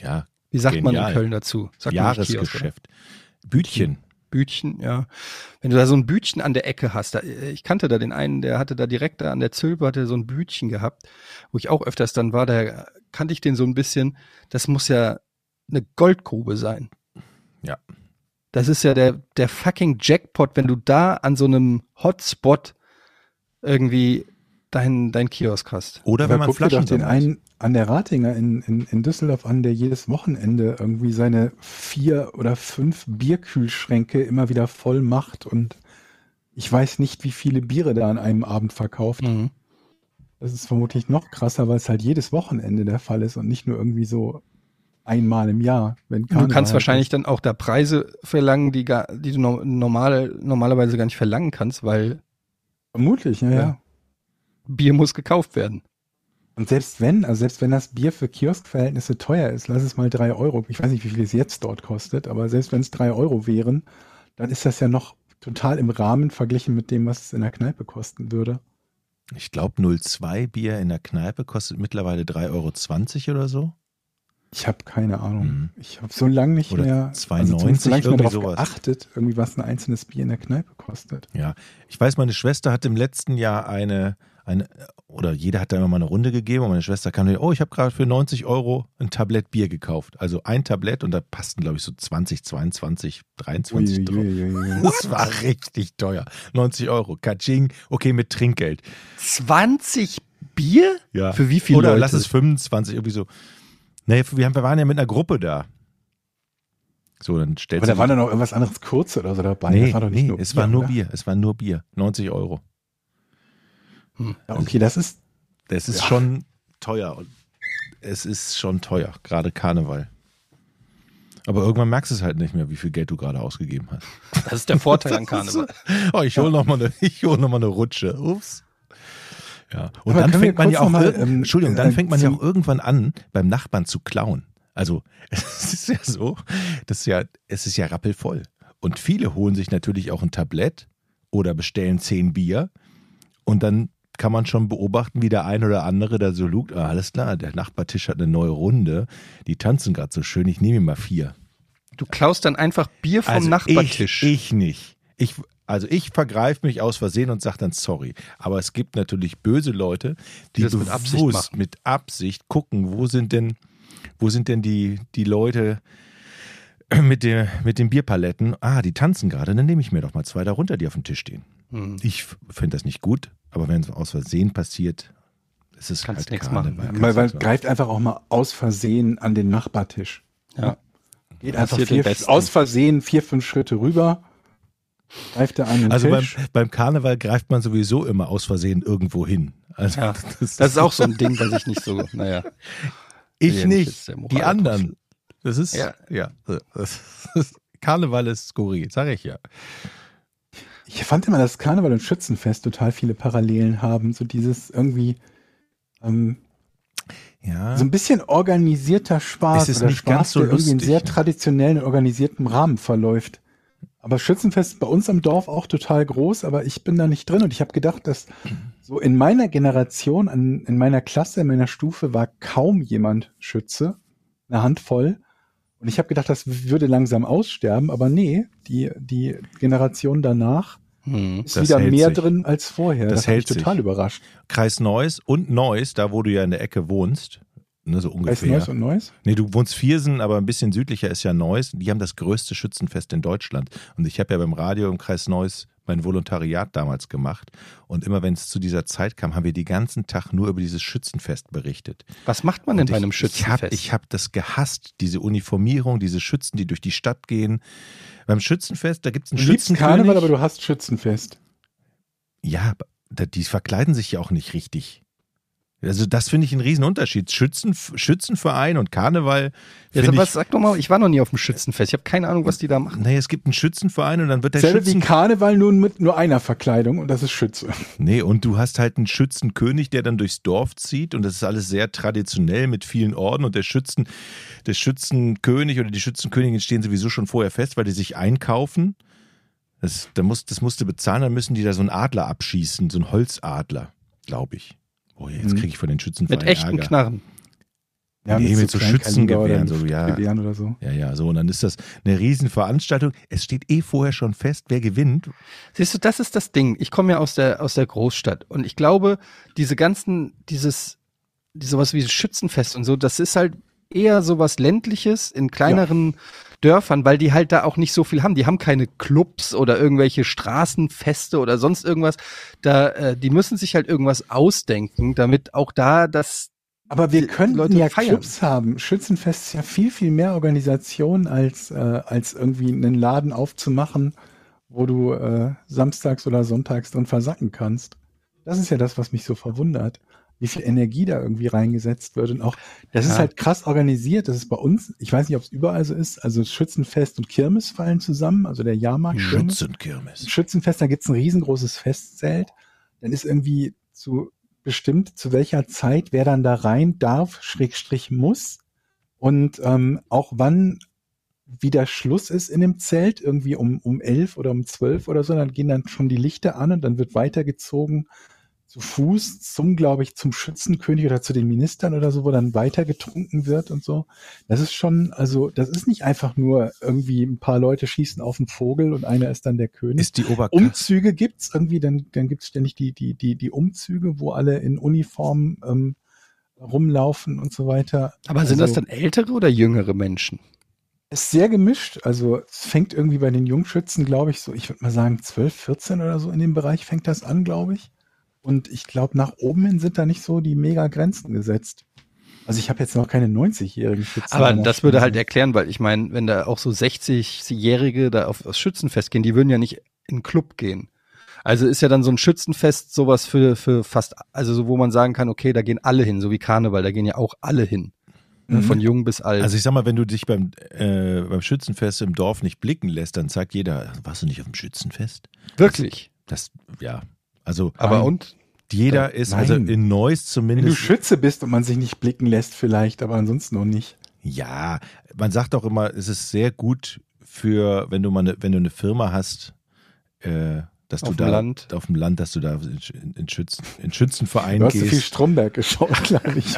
Ja, wie sagt man Genial. in Köln dazu? Sagt man nicht Kiosk? Jahresgeschäft. Bütchen. Bütchen, ja. Wenn du da so ein Bütchen an der Ecke hast, da, ich kannte da den einen, der hatte da direkt da an der Zülpe, hatte so ein Bütchen gehabt, wo ich auch öfters dann war, da kannte ich den so ein bisschen. Das muss ja eine Goldgrube sein. Ja. Das ist ja der, der fucking Jackpot, wenn du da an so einem Hotspot irgendwie dein, dein Kiosk hast. Oder wenn man Flaschen den einen an der Ratinger in, in, in Düsseldorf an, der jedes Wochenende irgendwie seine vier oder fünf Bierkühlschränke immer wieder voll macht und ich weiß nicht, wie viele Biere da an einem Abend verkauft. Mhm. Das ist vermutlich noch krasser, weil es halt jedes Wochenende der Fall ist und nicht nur irgendwie so einmal im Jahr. Wenn Du kannst halt wahrscheinlich dann auch da Preise verlangen, die, gar, die du no- normale, normalerweise gar nicht verlangen kannst, weil ist. Vermutlich, Ja. ja. Bier muss gekauft werden. Und selbst wenn, also selbst wenn das Bier für Kioskverhältnisse teuer ist, lass es mal drei Euro. Ich weiß nicht, wie viel es jetzt dort kostet, aber selbst wenn es drei Euro wären, dann ist das ja noch total im Rahmen verglichen mit dem, was es in der Kneipe kosten würde. Ich glaube, 02 Bier in der Kneipe kostet mittlerweile 3,20 Euro oder so. Ich habe keine Ahnung. Mhm. Ich habe so lange nicht Oder mehr, 2,90 zumindest so lange nicht mehr darauf sowas. geachtet, irgendwie was ein einzelnes Bier in der Kneipe kostet. Ja, ich weiß, meine Schwester hat im letzten Jahr eine, eine oder jeder hat da immer mal eine Runde gegeben und meine Schwester kam mir, oh, ich habe gerade für 90 Euro ein Tablett Bier gekauft. Also ein Tablett und da passten, glaube ich, so 20, 22, 23 drauf. Das war richtig teuer. 90 Euro. Kaching, okay, mit Trinkgeld. 20 Bier? Ja. Für wie viele Oder Leute? lass es 25, irgendwie so. Nee, wir, haben, wir waren ja mit einer Gruppe da. So, dann stellt Aber da war dann noch irgendwas anderes kurz oder so dabei. Nee, das war doch nicht nee nur es war nur oder? Bier. Es war nur Bier. 90 Euro. Ja, okay, das ist Das ist Ja. schon teuer. Und es ist schon teuer, gerade Karneval. Aber irgendwann merkst du es halt nicht mehr, wie viel Geld du gerade ausgegeben hast. Das ist der Vorteil an Karneval. Oh, ich hole noch mal eine, ich hol noch mal eine Rutsche. Ups. Ja. Und Aber dann fängt man ja auch, mal, ähm, Entschuldigung, dann äh, fängt man ja auch irgendwann an, beim Nachbarn zu klauen. Also, es ist ja so, das ist ja, es ist ja rappelvoll. Und viele holen sich natürlich auch ein Tablett oder bestellen zehn Bier und dann kann man schon beobachten, wie der ein oder andere da so lugt. Ah, alles klar, der Nachbartisch hat eine neue Runde. Die tanzen gerade so schön. Ich nehme mir mal vier. Du klaust dann einfach Bier vom Also Nachbartisch. Ich, ich nicht. Ich, also ich vergreife mich aus Versehen und sage dann sorry. Aber es gibt natürlich böse Leute, die, Die das mit Absicht machen. mit Absicht gucken, wo sind denn, wo sind denn die, die Leute mit, der, mit den Bierpaletten? Ah, die tanzen gerade, dann nehme ich mir doch mal zwei darunter, die auf dem Tisch stehen. Hm. Ich finde das nicht gut, aber wenn es aus Versehen passiert, ist es Kannst halt nichts Karneval. machen. Weil, weil greift einfach auch mal aus Versehen an den Nachbartisch. Ja. Geht einfach Passiert den vier, Besten. aus Versehen vier, fünf Schritte rüber, greift er an den Also beim, Tisch. beim Karneval greift man sowieso immer aus Versehen irgendwo hin. Also Ja, Das ist auch so ein Ding, was ich nicht so, naja. Ich Ja, nicht die anderen. Das ist, ja, Ja. das ist, Karneval ist skurril, sag ich ja. Ich fand immer, dass Karneval und Schützenfest total viele Parallelen haben. So dieses irgendwie ähm, Ja, so ein bisschen organisierter Spaß Es ist oder nicht Spaß, ganz so der irgendwie in lustig, sehr ne? traditionellen und organisierten Rahmen verläuft. Aber Schützenfest ist bei uns am Dorf auch total groß, aber ich bin da nicht drin und ich habe gedacht, dass so in meiner Generation, an, in meiner Klasse, in meiner Stufe war kaum jemand Schütze, eine Handvoll. Und ich habe gedacht, das würde langsam aussterben, aber nee, die, die Generation danach Hm. ist wieder hält mehr sich. drin als vorher. Das Das, hat mich hält sich. total überrascht. Kreis Neuss und Neuss, da wo du ja in der Ecke wohnst, ne, so ungefähr. Neues und Neues? Nee, du wohnst Viersen, aber ein bisschen südlicher ist ja Neuss. Die haben das größte Schützenfest in Deutschland. Und ich habe ja beim Radio im Kreis Neuss mein Volontariat damals gemacht. Und immer wenn es zu dieser Zeit kam, haben wir den ganzen Tag nur über dieses Schützenfest berichtet. Was macht man denn bei einem Ich habe Schützenfest? ich hab das gehasst, diese Uniformierung, diese Schützen, die durch die Stadt gehen. Beim Schützenfest, da gibt es einen Schützenkönig. Karneval, aber du hast Schützenfest. Ja, die verkleiden sich ja auch nicht richtig. Also das finde ich einen Riesenunterschied. Schützen, Schützenverein und Karneval. Jetzt, finde aber ich, sag doch mal, ich war noch nie auf dem Schützenfest. Ich habe keine Ahnung, was die da machen. nee, es gibt einen Schützenverein und dann wird der Selbe wie Schützen... Karneval nun mit nur einer Verkleidung und das ist Schütze. Nee, und du hast halt einen Schützenkönig, der dann durchs Dorf zieht und das ist alles sehr traditionell mit vielen Orden und der Schützen, der Schützenkönig oder die Schützenkönigin stehen sowieso schon vorher fest, weil die sich einkaufen. Das, da muss, das musst du bezahlen, dann müssen die da so einen Adler abschießen, so einen Holzadler, glaube ich. Oh, jetzt Mhm. kriege ich von den Schützenvereinen Mit echten Ärger. Knarren. Nee, mit so Kleinkaliber Schützengewehren, so, ja. Gewehren oder so. Ja, ja, so. Und dann ist das eine Riesenveranstaltung. Es steht eh vorher schon fest, wer gewinnt. Siehst du, das ist das Ding. Ich komme ja aus der, aus der Großstadt und ich glaube, diese ganzen, dieses, die- sowas wie Schützenfest und so, das ist halt eher sowas ländliches in kleineren Dörfern, weil die halt da auch nicht so viel haben. Die haben keine Clubs oder irgendwelche Straßenfeste oder sonst irgendwas. Da, äh, die müssen sich halt irgendwas ausdenken, damit auch da das Aber wir Die könnten Leute ja feiern. Clubs haben. Schützenfest ist ja viel, viel mehr Organisation als, äh, als irgendwie einen Laden aufzumachen, wo du äh, samstags oder sonntags drin versacken kannst. Das ist ja das, was mich so verwundert. Wie viel Energie da irgendwie reingesetzt wird. Und auch, das ist Ja. halt krass organisiert. Das ist bei uns, ich weiß nicht, ob es überall so ist, also Schützenfest und Kirmes fallen zusammen, also der Jahrmarkt. Kirmes. Schützenkirmes. Schützenfest, da gibt's ein riesengroßes Festzelt. Dann ist irgendwie zu bestimmt, zu welcher Zeit wer dann da rein darf, Schrägstrich muss. Und ähm, auch wann wieder Schluss ist in dem Zelt, irgendwie um, um elf oder um zwölf oder so, dann gehen dann schon die Lichter an und dann wird weitergezogen zu Fuß zum, glaube ich, zum Schützenkönig oder zu den Ministern oder so, wo dann weiter getrunken wird und so. Das ist schon, also das ist nicht einfach nur irgendwie ein paar Leute schießen auf einen Vogel und einer ist dann der König. Ist die Oberkasse. Umzüge gibt's irgendwie, dann, dann gibt's ständig die, die, die, die Umzüge, wo alle in Uniform ähm, rumlaufen und so weiter. Aber sind das Also, dann ältere oder jüngere Menschen? Ist sehr gemischt. Also es fängt irgendwie bei den Jungschützen, glaube ich, so, ich würde mal sagen 12, 14 oder so in dem Bereich fängt das an, glaube ich. Und ich glaube, nach oben hin sind da nicht so die mega Grenzen gesetzt. Also ich habe jetzt noch keine 90-jährigen Schützen. Aber das würde halt erklären, weil ich meine, wenn da auch so 60-Jährige da auf das Schützenfest gehen, die würden ja nicht in den Club gehen. Also ist ja dann so ein Schützenfest sowas für, für fast, also so, wo man sagen kann, okay, da gehen alle hin, so wie Karneval, da gehen ja auch alle hin. Ne, Mhm. Von jung bis alt. Also ich sag mal, wenn du dich beim, äh, beim Schützenfest im Dorf nicht blicken lässt, dann sagt jeder, warst du nicht auf dem Schützenfest? Wirklich. Das, ja. Also Aber und? jeder ist, also Nein. in Neuss Wenn du zumindest. Schütze bist und man sich nicht blicken lässt, vielleicht, aber ansonsten noch nicht. Ja, man sagt auch immer, es ist sehr gut für, wenn du mal eine, wenn du eine Firma hast, äh, dass Auf du dem da Land. auf dem Land, dass du da in, in, Schützen, in Schützenverein Du hast so gehst. viel Stromberg geschaut, glaube ich.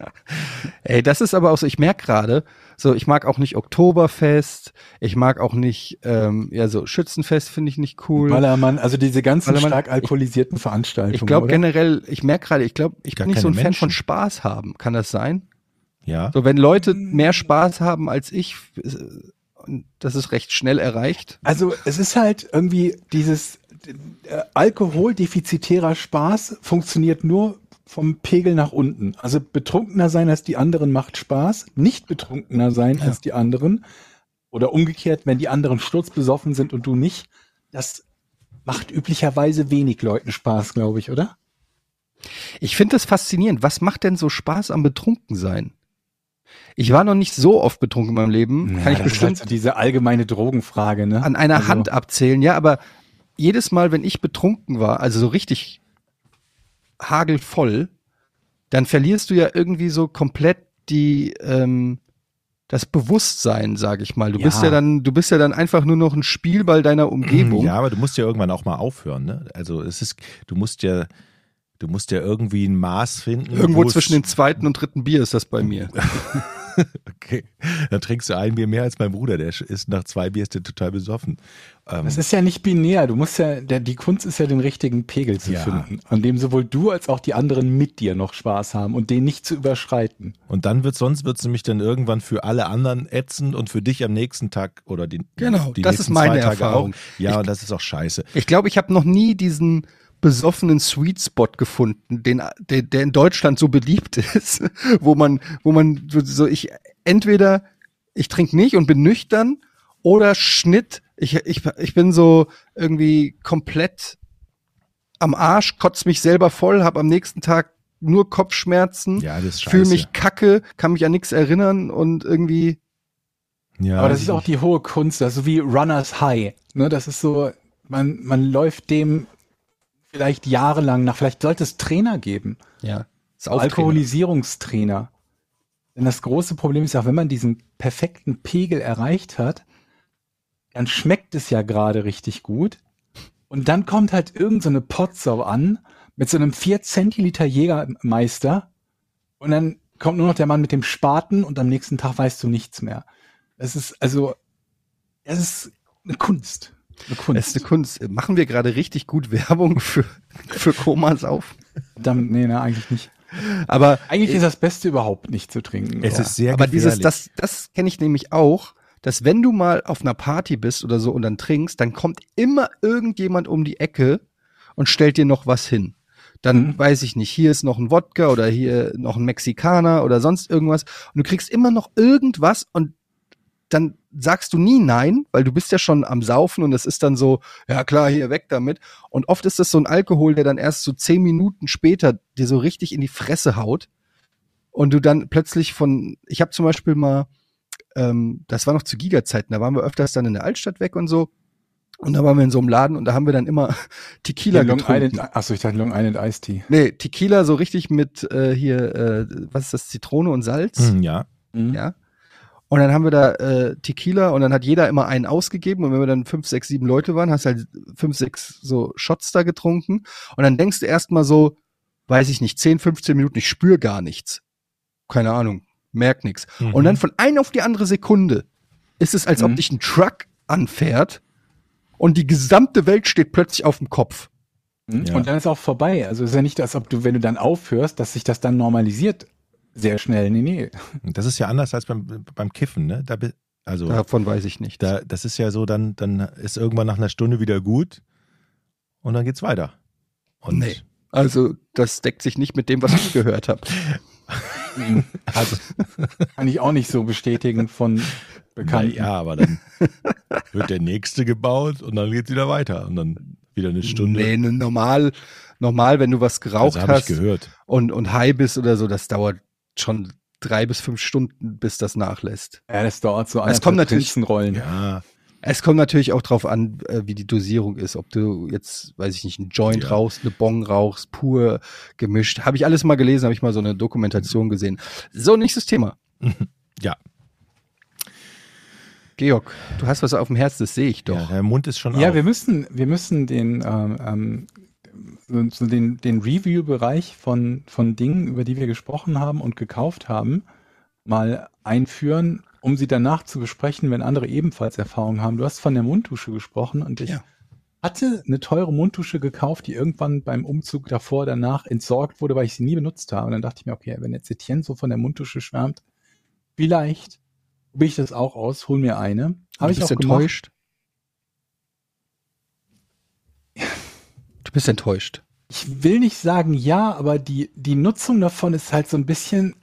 Ey, das ist aber auch so, ich merke gerade, so, ich mag auch nicht Oktoberfest, ich mag auch nicht, ähm, ja, so Schützenfest finde ich nicht cool. Ballermann, also diese ganzen Ballermann, stark alkoholisierten Veranstaltungen. ich glaube generell, ich merke gerade, ich glaube, ich Gar bin nicht so ein Fan von. Spaß haben. Kann das sein? ja. So, wenn Leute mehr Spaß haben als ich, äh, das ist recht schnell erreicht. Also es ist halt irgendwie dieses äh, alkoholdefizitärer Spaß funktioniert nur vom Pegel nach unten. Also betrunkener sein als die anderen macht Spaß, nicht betrunkener sein als die anderen oder umgekehrt, wenn die anderen sturzbesoffen sind und du nicht, das macht üblicherweise wenig Leuten Spaß, glaube ich, oder? Ich finde das faszinierend. Was macht denn so Spaß am Betrunkensein? Ich war noch nicht so oft betrunken in meinem Leben. Kann ich das ist bestimmt halt so diese allgemeine Drogenfrage, ne? an einer Also- Hand abzählen, ja, aber jedes Mal, wenn ich betrunken war, also so richtig hagelvoll, dann verlierst du ja irgendwie so komplett die ähm, das Bewusstsein, sag ich mal. Du Ja. bist ja dann, du bist ja dann einfach nur noch ein Spielball deiner Umgebung. Ja, aber du musst ja irgendwann auch mal aufhören, ne? Also es ist, du musst ja, du musst ja irgendwie ein Maß finden. Irgendwo wo es- zwischen dem zweiten und dritten Bier ist das bei mir. Okay. Dann trinkst du ein Bier mehr als mein Bruder, der ist nach zwei Bier ist der total besoffen. Ähm, Das ist ja nicht binär. Du musst ja, der, die Kunst ist ja den richtigen Pegel zu Ja. finden, an dem sowohl du als auch die anderen mit dir noch Spaß haben und den nicht zu überschreiten. und dann wird sonst wird's nämlich dann irgendwann für alle anderen ätzend und für dich am nächsten Tag oder die, Genau, die das ist meine Erfahrung. Auch. Ja, und das ist auch scheiße. Ich glaube, ich habe noch nie diesen besoffenen Sweet Spot gefunden, den, der, der in Deutschland so beliebt ist, wo man, wo man so, so ich entweder ich trinke nicht und bin nüchtern oder Schnitt. Ich, ich, ich bin so irgendwie komplett am Arsch, kotz mich selber voll, habe am nächsten Tag nur Kopfschmerzen, Ja, fühle mich kacke, kann mich an nichts erinnern und irgendwie ja, Aber das ist auch die hohe Kunst, also wie Runners High. Ne, das ist so, man, man läuft dem vielleicht jahrelang nach. Vielleicht sollte es Trainer geben. ja, Alkoholisierungstrainer. Denn das große Problem ist ja, wenn man diesen perfekten Pegel erreicht hat, dann schmeckt es ja gerade richtig gut. Und dann kommt halt irgend so eine Potsau an mit so einem 4 Zentiliter Jägermeister und dann kommt nur noch der Mann mit dem Spaten und am nächsten Tag weißt du nichts mehr. Das ist also, es ist eine Kunst. Eine Das Kunst. ist eine Kunst. Machen wir gerade richtig gut Werbung für, für Komas auf. Verdammt, nee, ne, eigentlich nicht. Aber, Eigentlich ist das Beste überhaupt nicht zu trinken. es Ja. ist sehr aber dieses, das, das kenne ich nämlich auch, dass wenn du mal auf einer Party bist oder so und dann trinkst, dann kommt immer irgendjemand um die Ecke und stellt dir noch was hin. Dann Mhm. weiß ich nicht, hier ist noch ein Wodka oder hier noch ein Mexikaner oder sonst irgendwas. Und du kriegst immer noch irgendwas und dann sagst du nie nein, weil du bist ja schon am Saufen und das ist dann so, ja klar, hier weg damit. Und oft ist das so ein Alkohol, der dann erst so zehn Minuten später dir so richtig in die Fresse haut und du dann plötzlich von, ich habe zum Beispiel mal, ähm, das war noch zu Giga-Zeiten, da waren wir öfters dann in der Altstadt weg und so. Und da waren wir in so einem Laden und da haben wir dann immer Tequila Long getrunken. Island, achso, ich dachte Long Island Iced Tea. Nee, Tequila so richtig mit äh, hier, äh, was ist das, Zitrone und Salz? Hm, ja. Mhm. Ja. Und dann haben wir da äh, Tequila und dann hat jeder immer einen ausgegeben und wenn wir dann fünf, sechs, sieben Leute waren, hast halt fünf, sechs so Shots da getrunken und dann denkst du erstmal so, weiß ich nicht, 10, 15 Minuten, ich spüre gar nichts. Keine Ahnung, merk nichts. Mhm. Und dann von einer auf die andere Sekunde ist es, als ob Mhm. dich ein Truck anfährt und die gesamte Welt steht plötzlich auf dem Kopf. Mhm. Ja. Und dann ist auch vorbei. Also es ist ja nicht, als ob du, wenn du dann aufhörst, dass sich das dann normalisiert. Sehr schnell. Nee, nee. Das ist ja anders als beim, beim Kiffen, ne? Da, also, Davon weiß ich nicht. da, das ist ja so, dann, dann ist irgendwann nach einer Stunde wieder gut und dann geht's weiter. Und Nee. Also, das deckt sich nicht mit dem, was ich gehört habe. also, Kann ich auch nicht so bestätigen von na Bekannten. ja, aber dann wird der nächste gebaut und dann geht's wieder weiter und dann wieder eine Stunde. Nee, ne, normal, normal, wenn du was geraucht also hast gehört. und, und high bist oder so, das dauert schon drei bis fünf Stunden, bis das nachlässt. Ja, das dauert so Es kommt natürlich- Rollen. Ja, Es kommt natürlich auch drauf an, äh, wie die Dosierung ist. Ob du jetzt, weiß ich nicht, einen Joint Ja. rauchst, eine Bong rauchst, pur gemischt. Habe ich alles mal gelesen, habe ich mal so eine Dokumentation gesehen. So, nächstes Thema. ja. Georg, du hast was auf dem Herz, das sehe ich doch. Ja, der Mund ist schon Ja, auf. wir müssen, wir müssen den, ähm, ähm, so- so den, den Review-Bereich von, von Dingen, über die wir gesprochen haben und gekauft haben, mal einführen, um sie danach zu besprechen, wenn andere ebenfalls Erfahrungen haben. Du hast von der Mundtusche gesprochen und ich Ja. hatte eine teure Mundtusche gekauft, die irgendwann beim Umzug davor, danach entsorgt wurde, weil ich sie nie benutzt habe. Und dann dachte ich mir, okay, wenn jetzt Etienne so von der Mundtusche schwärmt, vielleicht probiere ich das auch aus, hol mir eine. Habe ich auch enttäuscht. Du bist enttäuscht. Ich will nicht sagen ja, aber die, die Nutzung davon ist halt so ein bisschen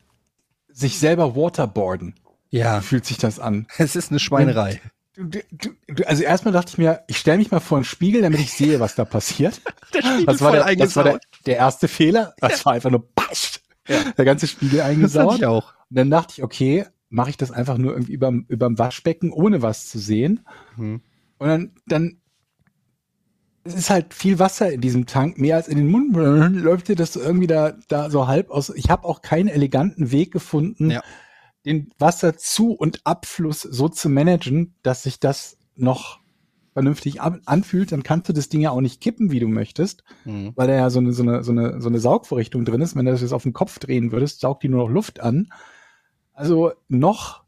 sich selber waterboarden. Ja, Fühlt sich das an. es ist eine Schweinerei. Du, du, du, also erstmal dachte ich mir, ich stelle mich mal vor einen Spiegel, damit ich sehe, was da passiert. Das war, der, das war der, der erste Fehler. Das war einfach nur passt. Der ganze Spiegel Das fand eingesaut. ich auch. Und dann dachte ich, okay, mache ich das einfach nur irgendwie überm, überm Waschbecken, ohne was zu sehen. Hm. Und dann, dann es ist halt viel Wasser in diesem Tank, mehr als in den Mund. Läuft dir das so irgendwie da, da so halb aus. Ich habe auch keinen eleganten Weg gefunden, Ja. den Wasserzu- und Abfluss so zu managen, dass sich das noch vernünftig an- anfühlt. Dann kannst du das Ding ja auch nicht kippen, wie du möchtest, Mhm. weil da ja so eine, so eine, so eine, so eine Saugvorrichtung drin ist. Wenn du das jetzt auf den Kopf drehen würdest, saugt die nur noch Luft an. Also noch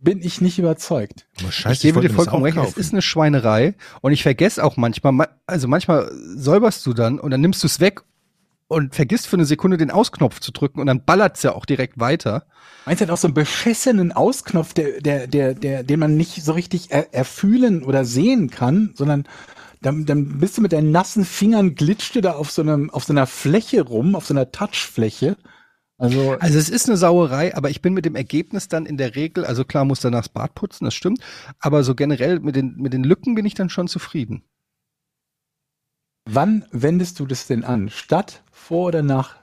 bin ich nicht überzeugt. Oh, scheiße, ich gebe dir vollkommen recht, es ist eine Schweinerei und ich vergesse auch manchmal, ma- also manchmal säuberst du dann und dann nimmst du es weg und vergisst für eine Sekunde den Ausknopf zu drücken und dann ballert's ja auch direkt weiter. Meinst du hat auch so einen beschissenen Ausknopf, der, der, der, der, den man nicht so richtig er, erfühlen oder sehen kann, sondern dann, dann bist du mit deinen nassen Fingern glitscht du da auf so einem, auf so einer Fläche rum, auf so einer Touchfläche. Also, Also es ist eine Sauerei, aber ich bin mit dem Ergebnis dann in der Regel, also klar muss danach das Bad putzen, das stimmt, aber so generell mit den, mit den Lücken bin ich dann schon zufrieden. wann wendest du das denn an? Statt, vor oder nach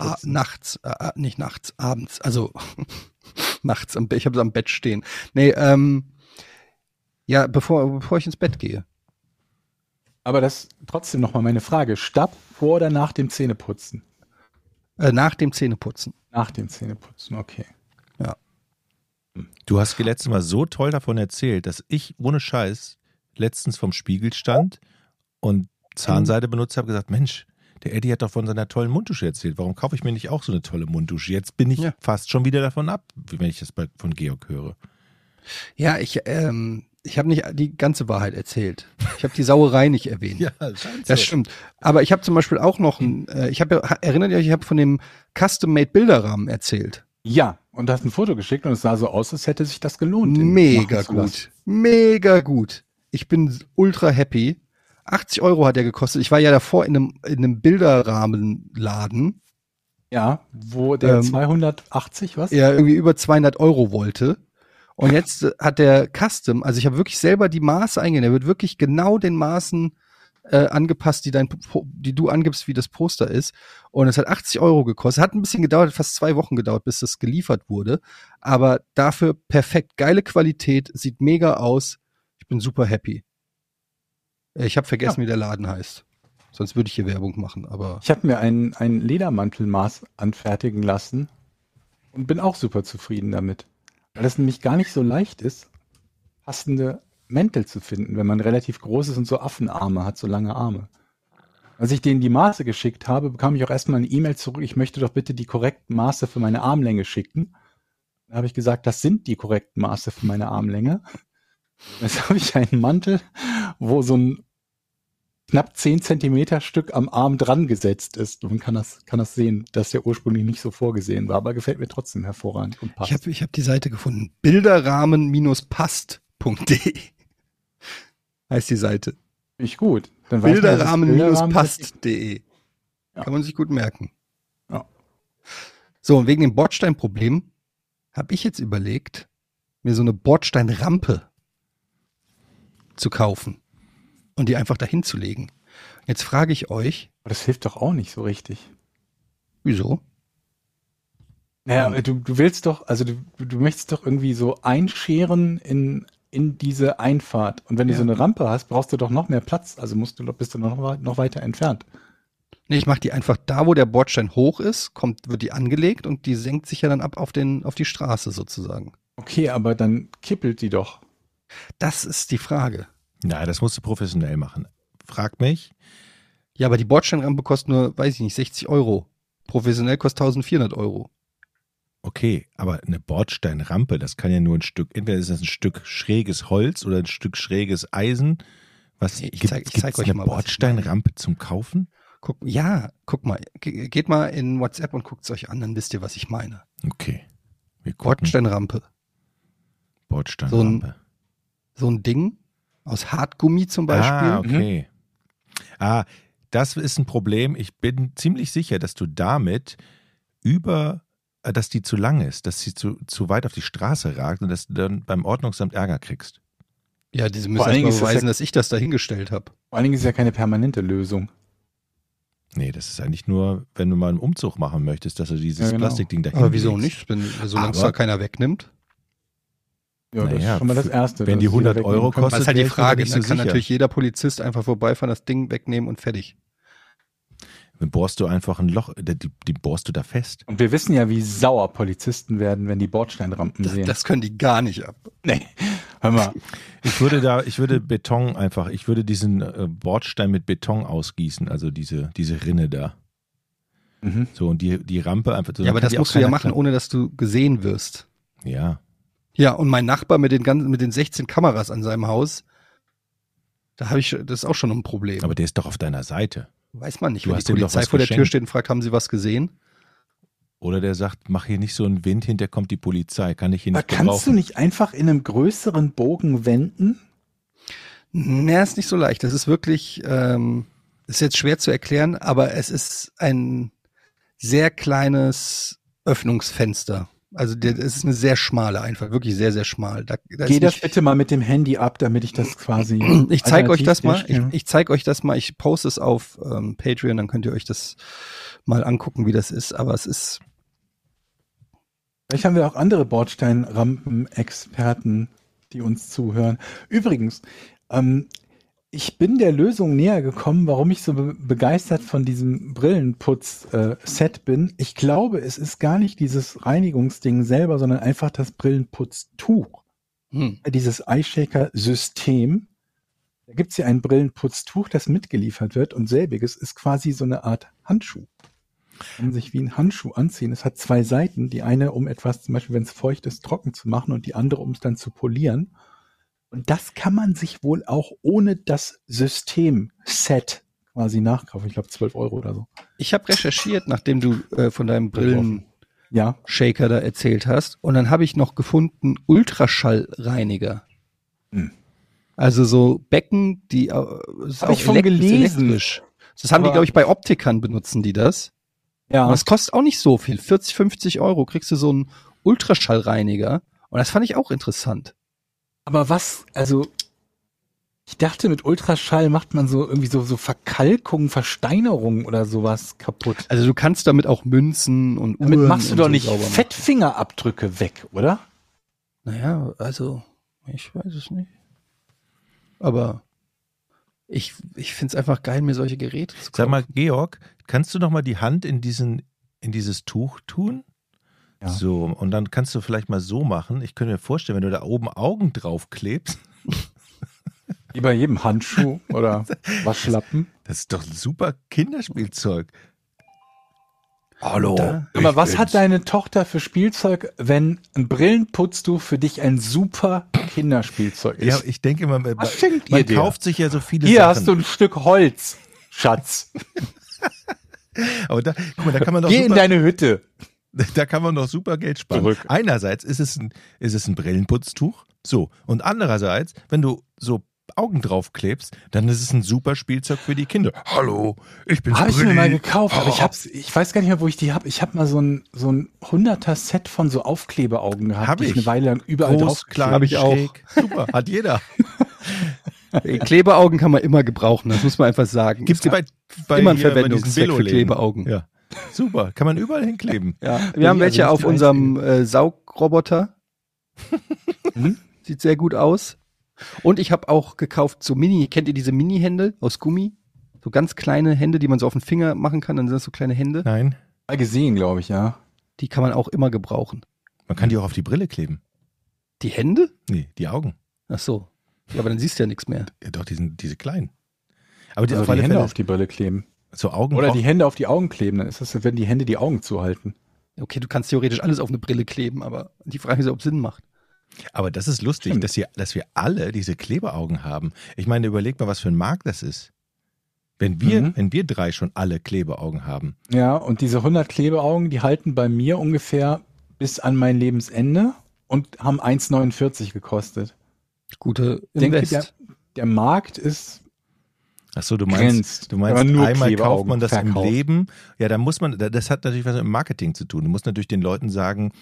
Ah, Zähneputzen? nachts, äh, nicht nachts, abends, also nachts, am, ich habe es am Bett stehen. Nee, ähm, ja, bevor, bevor ich ins Bett gehe. Aber das trotzdem nochmal meine Frage. Statt, vor oder nach dem Zähneputzen? Äh, nach dem Zähneputzen. Nach dem Zähneputzen, okay. Du hast letztes Mal so toll davon erzählt, dass ich ohne Scheiß letztens vom Spiegel stand und Zahnseide benutzt habe, gesagt, Mensch, der Eddie hat doch von seiner tollen Mundtusche erzählt. Warum kaufe ich mir nicht auch so eine tolle Mundtusche? Jetzt bin ich Ja. fast schon wieder davon ab, wenn ich das von Georg höre. Ja, ich, ähm, ich habe nicht die ganze Wahrheit erzählt. Ich habe die Sauerei nicht erwähnt. Das stimmt. Aber ich habe zum Beispiel auch noch, ein, äh, ich habe, ja- erinnert ihr euch, ich habe von dem Custom-Made Bilderrahmen erzählt. Ja, und du hast ein Foto geschickt und es sah so aus, als hätte sich das gelohnt. Mega gut. Mega gut. Ich bin ultra happy. 80 Euro hat er gekostet. Ich war ja davor in einem, in einem Bilderrahmenladen, Ja, wo der Ähm, 280 was? der irgendwie über 200 Euro wollte. Und jetzt hat der Custom, also ich habe wirklich selber die Maße eingegeben. Der wird wirklich genau den Maßen äh, angepasst, die, dein, die du angibst, wie das Poster ist. Und es hat 80 Euro gekostet. Hat ein bisschen gedauert, fast zwei Wochen gedauert, bis das geliefert wurde. Aber dafür perfekt. Geile Qualität, sieht mega aus. Ich bin super happy. Äh, Ich habe vergessen, wie der Laden heißt. Sonst würde ich hier Werbung machen, aber Ich habe mir ein, ein Ledermantelmaß anfertigen lassen und bin auch super zufrieden damit. Weil es nämlich gar nicht so leicht ist, passende Mäntel zu finden, wenn man relativ groß ist und so Affenarme hat, so lange Arme. Als ich denen die Maße geschickt habe, bekam ich auch erstmal eine E-Mail zurück, ich möchte doch bitte die korrekten Maße für meine Armlänge schicken. Dann habe ich gesagt, das sind die korrekten Maße für meine Armlänge. Jetzt habe ich einen Mantel, wo so ein knapp 10 Zentimeter Stück am Arm dran gesetzt ist. Und man kann das, kann das sehen, dass der ursprünglich nicht so vorgesehen war, aber gefällt mir trotzdem hervorragend und passt. ich habe ich hab die Seite gefunden. Bilderrahmen-passt.de heißt die Seite. Ich gut. Dann weiß man, dass es Bilderrahmen gibt. Bilderrahmen-passt.de. Ja. Kann man sich gut merken. Ja. So, und wegen dem Bordsteinproblem habe ich jetzt überlegt, mir so eine Bordsteinrampe zu kaufen und die einfach dahin zu legen. Jetzt frage ich euch, Aber das hilft doch auch nicht so richtig. wieso? Naja, du, du willst doch, also du, du möchtest doch irgendwie so einscheren in, in diese Einfahrt. Und wenn du Ja. so eine Rampe hast, brauchst du doch noch mehr Platz. Also musst du, bist du noch, noch weiter entfernt. Nee, ich mache die einfach da, wo der Bordstein hoch ist, kommt, wird die angelegt und die senkt sich ja dann ab auf den, auf die Straße sozusagen. Okay, aber dann kippelt die doch. Das ist die Frage. Na, das musst du professionell machen. Frag mich. Ja, aber die Bordsteinrampe kostet nur, weiß ich nicht, 60 Euro. Professionell kostet 1400 Euro. Okay, aber eine Bordsteinrampe, das kann ja nur ein Stück, entweder ist das ein Stück schräges Holz oder ein Stück schräges Eisen. Was Ich gibt, zeig- ich zeig euch eine mal, Bordsteinrampe zum Kaufen? Guck, ja, guck mal. Ge- Geht mal in WhatsApp und guckt es euch an, dann wisst ihr, was ich meine. Okay. Bordsteinrampe. Bordsteinrampe. So ein Ding aus Hartgummi zum Beispiel. Ah, okay. Ah, das ist ein Problem. Ich bin ziemlich sicher, dass du damit über, äh, dass die zu lang ist, dass sie zu, zu weit auf die Straße ragt und dass du dann beim Ordnungsamt Ärger kriegst. Ja, diese müssen erstmal beweisen, ja- dass ich das dahingestellt habe. Vor allen Dingen ist es ja keine permanente Lösung. Nee, das ist eigentlich nur, wenn du mal einen Umzug machen möchtest, dass du dieses Ja, genau. Plastikding dahin Aber wieso legst. nicht? Wenn, solange es da keiner wegnimmt. Ja, das Naja, ist schon mal das Erste. wenn die jeder 100 wegnehmen Euro kostet, Das ist halt die Frage. Dann so kann sicher. natürlich jeder Polizist einfach vorbeifahren, das Ding wegnehmen und fertig. Dann bohrst du einfach ein Loch, die, die, bohrst du da fest. Und wir wissen ja, wie sauer Polizisten werden, wenn die Bordsteinrampen Das, sehen. das können die gar nicht ab. nee. Hör mal, Ich würde da, ich würde Beton einfach, ich würde diesen äh, Bordstein mit Beton ausgießen, also diese, diese Rinne da. Mhm. So, und die, die Rampe einfach so. ja, aber das musst du ja machen, ohne dass du gesehen wirst. Ja. Ja, und mein Nachbar mit den ganzen, mit den 16 Kameras an seinem Haus, da habe ich, das ist auch schon ein Problem. Aber der ist doch auf deiner Seite. Weiß man nicht, Du wenn hast die Polizei vor der Tür steht und fragt, haben sie was gesehen? Oder der sagt, mach hier nicht so einen Wind, hinter kommt die Polizei, kann ich hier aber nicht kannst du nicht einfach in einem größeren Bogen wenden? Nee, ist nicht so leicht. Das ist wirklich, ähm, ist jetzt schwer zu erklären, aber es ist ein sehr kleines Öffnungsfenster. Also es ist eine sehr schmale, einfach wirklich sehr, sehr schmal. Da, da Geh das nicht- bitte mal mit dem Handy ab, damit ich das quasi. Ich zeige euch das mal. Ich, ich zeige euch das mal. Ich poste es auf ähm, Patreon, dann könnt ihr euch das mal angucken, wie das ist. Aber es ist Vielleicht haben wir auch andere Bordsteinrampen-Experten, die uns zuhören. Übrigens, ähm, ich bin der Lösung näher gekommen, warum ich so be begeistert von diesem Brillenputz-Set bin. Ich glaube, es ist gar nicht dieses Reinigungsding selber, sondern einfach das Brillenputztuch. hm, Dieses Eyeshaker-System. Da gibt's ja ein Brillenputztuch, das mitgeliefert wird und selbiges ist quasi so eine Art Handschuh. Kann man sich wie ein Handschuh anziehen. Es hat zwei Seiten. Die eine, um etwas, zum Beispiel, wenn es feucht ist, trocken zu machen und die andere, um es dann zu polieren. Und das kann man sich wohl auch ohne das System-Set quasi nachkaufen. Ich glaube, 12 Euro oder so. ich habe recherchiert, nachdem du äh, von deinem Ja. Brillenshaker da erzählt hast. Und dann habe ich noch gefunden Ultraschallreiniger. Hm. Also so Becken, die äh, ist Hab ich von gelesen. elektrisch. Das haben die, Aber- glaube ich, bei Optikern benutzen die das. Ja. Und das kostet auch nicht so viel. 40, 50 Euro kriegst du so einen Ultraschallreiniger. Und das fand ich auch interessant. Aber was, also, ich dachte, mit Ultraschall macht man so irgendwie so, so Verkalkung, Versteinerung oder sowas kaputt. Also du kannst damit auch Münzen und Damit Uhren machst du doch so nicht. Fettfingerabdrücke weg, oder? Naja, also, ich weiß es nicht. Aber ich, ich finde es einfach geil, mir solche Geräte zu kaufen. Sag mal, Georg, kannst du noch mal die Hand in diesen, in dieses Tuch tun? Ja. So, und dann kannst du vielleicht mal so machen. Ich könnte mir vorstellen, wenn du da oben Augen drauf klebst, Wie bei jedem Handschuh oder Waschlappen. das ist doch super Kinderspielzeug. Hallo. Da- Aber was bin's. hat deine Tochter für Spielzeug, wenn ein Brillenputztuch für dich ein super Kinderspielzeug Ja, ist? ich denke immer, man Was schenkt ihr dir? kauft sich ja so viele Hier Sachen. hast du ein Stück Holz, Schatz. Aber da, guck mal, da kann man doch Geh in super, deine Hütte. da kann man doch super Geld sparen. Zurück. Einerseits ist es ein, ist es ein Brillenputztuch, so. Und andererseits, wenn du so Augen draufklebst, dann ist es ein super Spielzeug für die Kinder. Hallo, ich bin Habe ich mir mal gekauft, aber ich hab's, ich weiß gar nicht mehr, wo ich die hab. Ich habe mal so ein so ein 100er Set von so Aufklebeaugen gehabt, Hab die ich eine Weile lang überall Groß, drauf klein, Hab ich auch. schräg. Super, hat jeder. Ey, Klebeaugen kann man immer gebrauchen, das muss man einfach sagen. Gibt's die bei, bei immer einen Verwendungszweck für. Klebeaugen. Ja. Super, kann man überall hinkleben. Ja, wir haben Ja, welche also auf unserem äh, Saugroboter. Mhm. Sieht sehr gut aus. Und ich habe auch gekauft so Mini, kennt ihr diese Mini-Hände aus Gummi? So ganz kleine Hände, die man so auf den Finger machen kann, dann sind das so kleine Hände. Nein, Mal gesehen, glaube ich, ja. Die kann man auch immer gebrauchen. man kann die auch auf die Brille kleben. Die Hände? Nee, die Augen. Ach so. Ja, aber dann siehst du ja nichts mehr. Ja, doch, die sind diese kleinen. Aber die, Also auf die alle Hände Fälle, auf die Brille kleben. So Augen Oder die Hände auf die Augen kleben, dann ist das, wenn die Hände die Augen zuhalten. Okay, du kannst theoretisch alles auf eine Brille kleben, aber die Frage ist, ob es Sinn macht. Aber das ist lustig, Stimmt. dass, wir, dass wir alle diese Klebeaugen haben. Ich meine, überleg mal, was für ein Markt das ist. Wenn wir, Mhm. wenn wir drei schon alle Klebeaugen haben. Ja, und diese 100 Klebeaugen, die halten bei mir ungefähr bis an mein Lebensende und haben 1,49 gekostet. Gute Ich denke, Invest. der, der Markt ist Ach so, du meinst, Grenzt. du meinst einmal Klebeaugen kauft man das im verkauft. Leben. Ja, da muss man, das hat natürlich was mit Marketing zu tun. Du musst natürlich den Leuten sagen,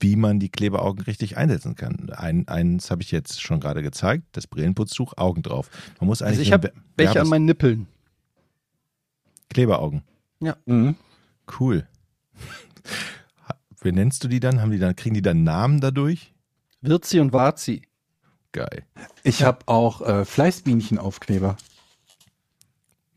wie man die Klebeaugen richtig einsetzen kann. Ein, eins habe ich jetzt schon gerade gezeigt, das Brillenputztuch, Augen drauf. Man muss eigentlich Also ich habe Be- welche an meinen Nippeln. Klebeaugen. Mhm. Cool. Wie nennst du die dann? Haben die dann, kriegen die dann Namen dadurch? Wirzi und Warzi. Geil. Ich habe auch äh, Fleißbienchenaufkleber.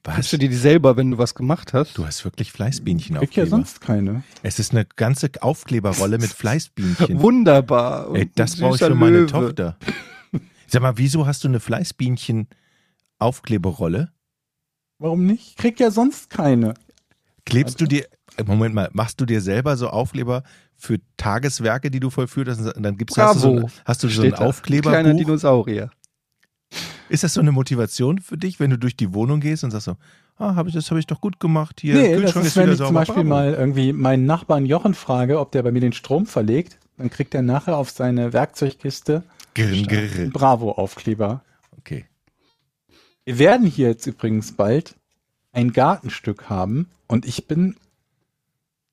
Was? Hast du dir die selber, wenn du was gemacht hast? Du hast wirklich Fleißbienchen Krieg ja Aufkleber. sonst keine. es ist eine ganze Aufkleberrolle mit Fleißbienchen. Wunderbar. Ey, das brauche ich für meine Löwe. Tochter. Sag mal, wieso hast du eine Fleißbienchen Aufkleberrolle? Warum nicht? Krieg ja sonst keine. Klebst du dir, äh, Moment mal, machst du dir selber so Aufkleber für Tageswerke, die du vollführt hast? Und dann gibt's, hast du so, Bravo. ein- hast du so ein Steht da. Kleiner? Dinosaurier. Ist das so eine Motivation für dich, wenn du durch die Wohnung gehst und sagst so, ah, hab ich, das habe ich doch gut gemacht hier. nee, das ist, wenn ich zum. Beispiel Bravo. mal irgendwie meinen Nachbarn Jochen frage, ob der bei mir den Strom verlegt, dann kriegt er nachher auf seine Werkzeugkiste einen. Bravo-Aufkleber. Okay. Wir werden hier jetzt übrigens bald ein Gartenstück haben und ich bin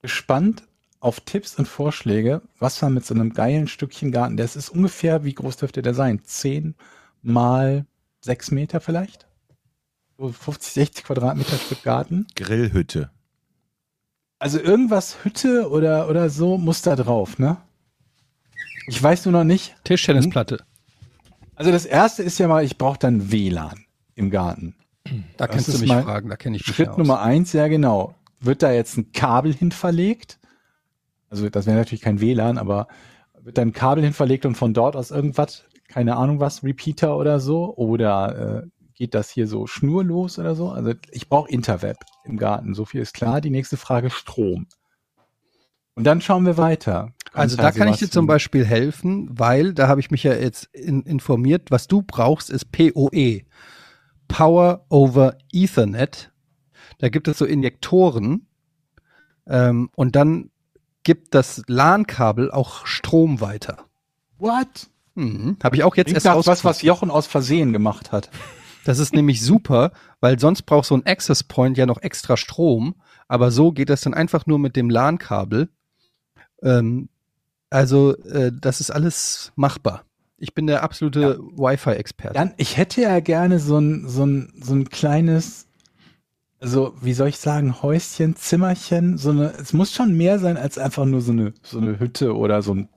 gespannt auf Tipps und Vorschläge, was man mit so einem geilen Stückchen Garten, das ist ungefähr, wie groß dürfte der sein? Zehn mal sechs Meter vielleicht? So 50, 60 Quadratmeter Stück Garten. Grillhütte. Also irgendwas Hütte oder, oder so muss da drauf, ne? Ich weiß nur noch nicht. Tischtennisplatte. Also das erste ist ja mal, ich brauche dann WLAN im Garten. Da Das kannst du mich fragen, da kenne ich mich Schritt aus. Nummer eins, ja genau. Wird da jetzt ein Kabel hin verlegt? Also das wäre natürlich kein WLAN, aber wird da ein Kabel hin verlegt und von dort aus irgendwas, keine Ahnung was, Repeater oder so? Oder äh, geht das hier so schnurlos oder so? Also ich brauche Interweb im Garten, so viel ist klar. Die nächste Frage, Strom. Und dann schauen wir weiter. Also Kommt da kann ich dir zum Beispiel helfen, weil da habe ich mich ja jetzt in, informiert, was du brauchst, ist PoE. Power over Ethernet. Da gibt es so Injektoren ähm, und dann gibt das LAN-Kabel auch Strom weiter. What? Mhm. Habe ich auch jetzt Klingt erst nach was, was Jochen aus Versehen gemacht hat. Das ist nämlich super, weil sonst braucht so ein Access Point ja noch extra Strom, aber so geht das dann einfach nur mit dem LAN-Kabel. Ähm, also äh, das ist alles machbar. Ich bin der absolute Wi-Fi-Experte. Dann, ich hätte ja gerne so ein, so ein, so ein kleines, also wie soll ich sagen, Häuschen, Zimmerchen, so eine, es muss schon mehr sein als einfach nur so eine, so eine Hütte oder so ein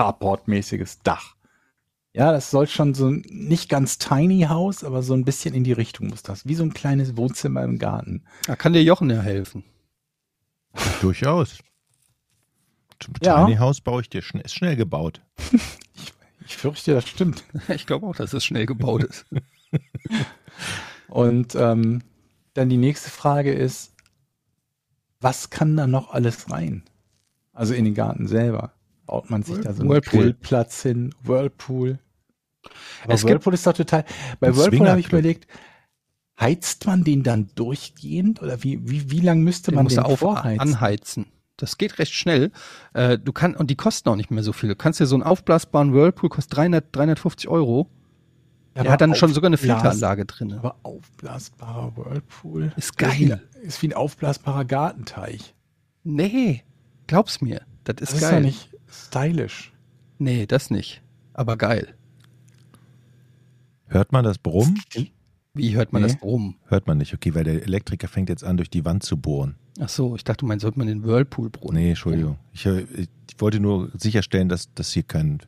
Carport-mäßiges Dach. Ja, das soll schon so ein nicht ganz tiny Haus, aber so ein bisschen in die Richtung muss das. Wie so ein kleines Wohnzimmer im Garten. Da kann dir Jochen ja helfen. Durchaus. Zum Ja. Tiny House baue ich dir schnell, ist schnell gebaut. Ich fürchte, das stimmt. Ich glaube auch, dass es schnell gebaut ist. Und ähm, dann die nächste Frage ist, was kann da noch alles rein? Also in den Garten selber. Baut man sich da so einen Whirlpool. Grillplatz hin, Whirlpool. Aber Es Whirlpool ist doch total. Bei Whirlpool habe ich überlegt, heizt man den dann durchgehend oder wie, wie, wie lang müsste Den man den auf vorheizen? anheizen. Das geht recht schnell. Äh, du kann, und die kosten auch nicht mehr so viel. Du kannst dir so einen aufblasbaren Whirlpool, kostet 300, 350 Euro. Der Aber hat dann schon sogar eine Filteranlage drin. Aber aufblasbarer Whirlpool Ist Ist wie, geil. ist wie ein aufblasbarer Gartenteich. Nee, glaub's mir. Das ist Das ist geil. ja nicht stylisch. Nee, das nicht. Aber geil. Hört man das Brummen? Wie hört man Nee. das Brummen? Hört man nicht. Okay, weil der Elektriker fängt jetzt an, durch die Wand zu bohren. Ach so, ich dachte, du meinst, sollte man den Whirlpool brummen? Nee, Entschuldigung. Ich, äh, ich wollte nur sicherstellen, dass das hier kein,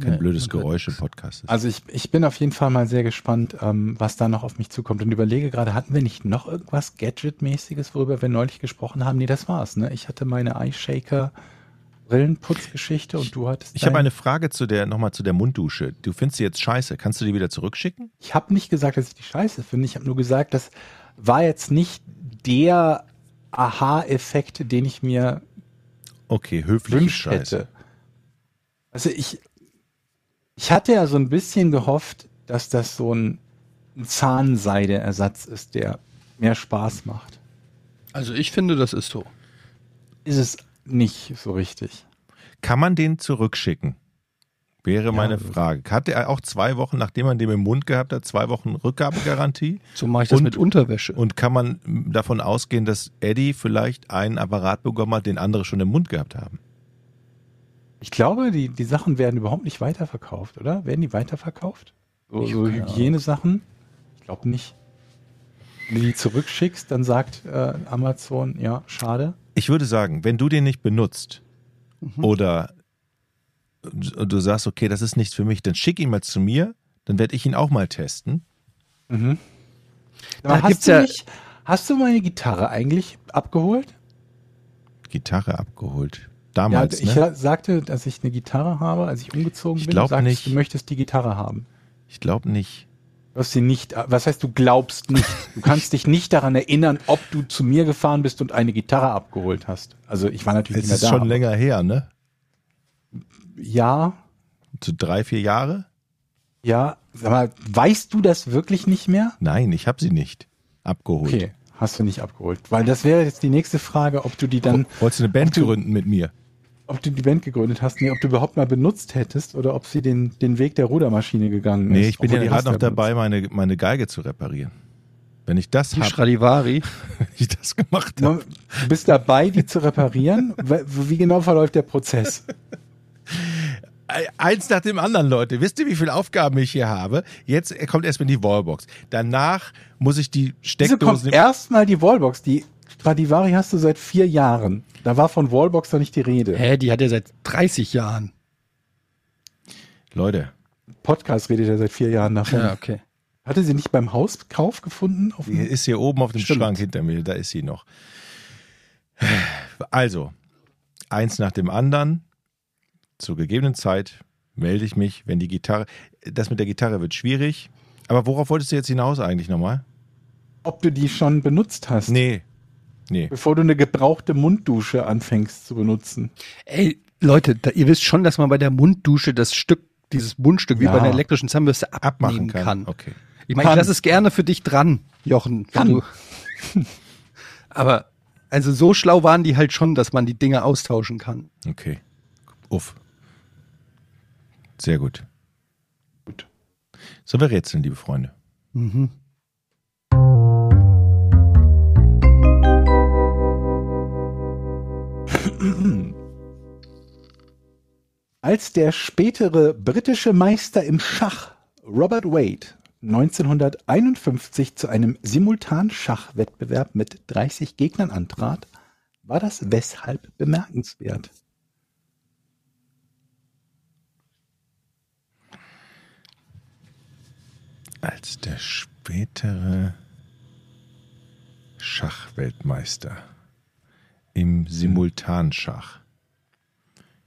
kein Nee, blödes man Geräusch im. Podcast ist. Also ich, ich bin auf jeden Fall mal sehr gespannt, ähm, was da noch auf mich zukommt und überlege gerade, hatten wir nicht noch irgendwas Gadget-mäßiges, worüber wir neulich gesprochen haben? Nee, das war's. Ne? Ich hatte meine iShaker Brillenputzgeschichte und du hattest. Ich habe eine Frage zu der, nochmal zu der Munddusche. Du findest sie jetzt scheiße. Kannst du die wieder zurückschicken? Ich habe nicht gesagt, dass ich die scheiße finde. Ich habe nur gesagt, das war jetzt nicht der Aha-Effekt, den ich mir Okay, Scheiße. hätte. Also ich, ich hatte ja so ein bisschen gehofft, dass das so ein, ein Zahnseideersatz ist, der mehr Spaß macht. Also ich finde, das ist so. Ist es nicht so richtig. Kann man den zurückschicken? Wäre meine Frage. Hat er auch zwei Wochen, nachdem man den im Mund gehabt hat, zwei Wochen Rückgabegarantie? So mache ich das Und- mit Unterwäsche. Und kann man davon ausgehen, dass Eddie vielleicht einen Apparat bekommen hat, den andere schon im Mund gehabt haben? Ich glaube, die, die Sachen werden überhaupt nicht weiterverkauft, oder? Werden die weiterverkauft? So, so. Hygienesachen? Ich glaube nicht. Wenn du die zurückschickst, dann sagt äh, Amazon, ja, schade. Ich würde sagen, wenn du den nicht benutzt oder du sagst, okay, das ist nichts für mich, dann schick ihn mal zu mir, dann werde ich ihn auch mal testen. Aber Da hast gibt's du ja- nicht, hast du meine Gitarre eigentlich abgeholt? Gitarre abgeholt. Ja, Damals, ich ne? sagte, dass ich eine Gitarre habe, als ich umgezogen Ich bin. glaub sagtest, nicht. Du möchtest die Gitarre haben. Ich glaube nicht. Du hast sie nicht, was heißt, du glaubst nicht? Du kannst dich nicht daran erinnern, ob du zu mir gefahren bist und eine Gitarre abgeholt hast. Also ich war natürlich Es nicht ist mehr da. schon länger her, ne? Ja, So drei, vier Jahre? ja. Sag mal, weißt du das wirklich nicht mehr? Nein, ich habe sie nicht abgeholt. Okay, hast du nicht abgeholt. Weil das wäre jetzt die nächste Frage, ob du die dann, Wolltest du eine Band gründen mit mir? Ob du die Band gegründet hast, nee, ob du überhaupt mal benutzt hättest oder ob sie den, den Weg der Rudermaschine gegangen ist. Nee, ich bin ja gerade noch benutzt. dabei, meine, meine Geige zu reparieren. Wenn ich das Die habe, Stradivari. wenn ich das gemacht habe. Du bist dabei, die zu reparieren. Wie genau verläuft der Prozess? Eins nach dem anderen, Leute. Wisst ihr, wie viele Aufgaben ich hier habe? Jetzt kommt erstmal die Wallbox. Danach muss ich die Wieso kommt Steckdosen. erstmal die Wallbox? Die Stradivari hast du seit vier Jahren. Da war von Wallbox noch nicht die Rede. Hä, die hat er seit 30 Jahren. Leute, Podcast redet ja seit vier Jahren davon. Ja, okay. Hatte sie nicht beim Hauskauf gefunden? Auf die ist hier oben auf dem Stimmt. Schrank hinter mir. Da ist sie noch. Also, eins nach dem anderen. Zur gegebenen Zeit melde ich mich, wenn die Gitarre. Das mit der Gitarre wird schwierig. Aber worauf wolltest du jetzt hinaus eigentlich nochmal? Ob du die schon benutzt hast, Nee. Nee. bevor du eine gebrauchte Munddusche anfängst zu benutzen. Ey, Leute, da, ihr wisst schon, dass man bei der Munddusche das Stück, dieses Mundstück wie Ja. bei einer elektrischen Zahnbürste Abmachen abnehmen kann. kann. Okay. Ich meine, lasse es gerne für dich dran, Jochen. Kann. Du, aber also so schlau waren die halt schon, dass man die Dinge austauschen kann. Okay. Uff. Sehr gut. Gut. Sollen wir rätseln, liebe Freunde? Mhm. Als der spätere britische Meister im Schach Robert Wade 1951 zu einem Simultanschachwettbewerb mit 30 Gegnern antrat, war das weshalb bemerkenswert? Als der spätere Schachweltmeister im Simultanschach.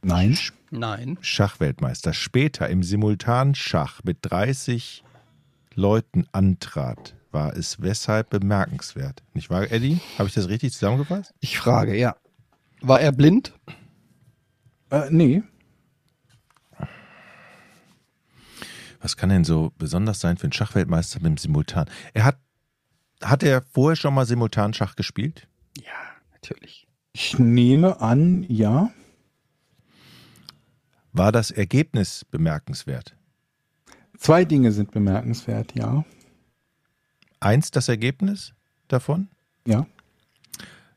Nein. Nein. Schachweltmeister später im Simultanschach mit 30 Leuten antrat, war es weshalb bemerkenswert. Nicht wahr, Eddie? Habe ich das richtig zusammengefasst? Ich frage, ja. War er blind? Äh, nee. Was kann denn so besonders sein für einen Schachweltmeister mit dem Simultan? Er hat, hat er vorher schon mal Simultanschach gespielt? Ja, natürlich. Ich nehme an, ja. War das Ergebnis bemerkenswert? Zwei Dinge sind bemerkenswert, ja. Eins, das Ergebnis davon? Ja.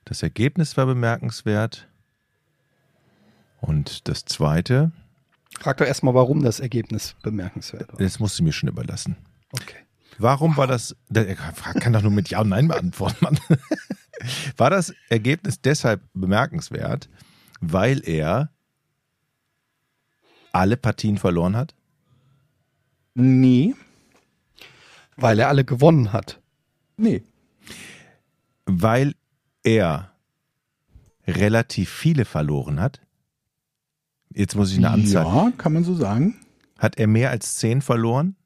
Das Ergebnis war bemerkenswert. Und das zweite, Frag doch erstmal, warum das Ergebnis bemerkenswert war. das musst du mir schon überlassen. Okay. Warum war das, der Frage kann doch nur mit Ja und Nein beantworten, Mann. War das Ergebnis deshalb bemerkenswert, weil er alle Partien verloren hat? Nee. Weil er alle gewonnen hat. Nee. Weil er relativ viele verloren hat? Jetzt muss ich eine Anzahl. Ja, kann man so sagen. Hat er mehr als zehn verloren?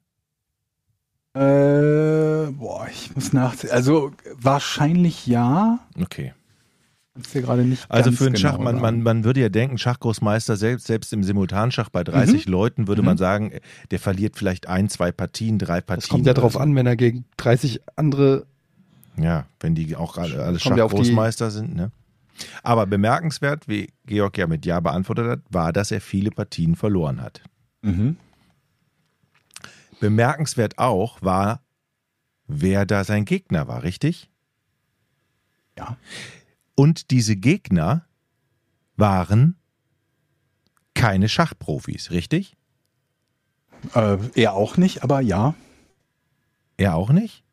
Äh, boah, ich muss nachzählen. Also wahrscheinlich ja. Okay. Ist hier gerade nicht Also für einen genau Schach, man, man, sagen. man würde ja denken, Schachgroßmeister, selbst, selbst im Simultanschach bei 30 Leuten würde man sagen, der verliert vielleicht ein, zwei Partien, drei Partien. Das kommt ja oder drauf so. an, wenn er gegen 30 andere Ja, wenn die auch alle, alle Schachgroßmeister sind. Ne? Aber bemerkenswert, wie Georg ja mit Ja beantwortet hat, war, dass er viele Partien verloren hat. Mhm. Bemerkenswert auch war, wer da sein Gegner war, richtig? Ja. Und diese Gegner waren keine Schachprofis, richtig? Äh, er auch nicht, aber ja. Er auch nicht?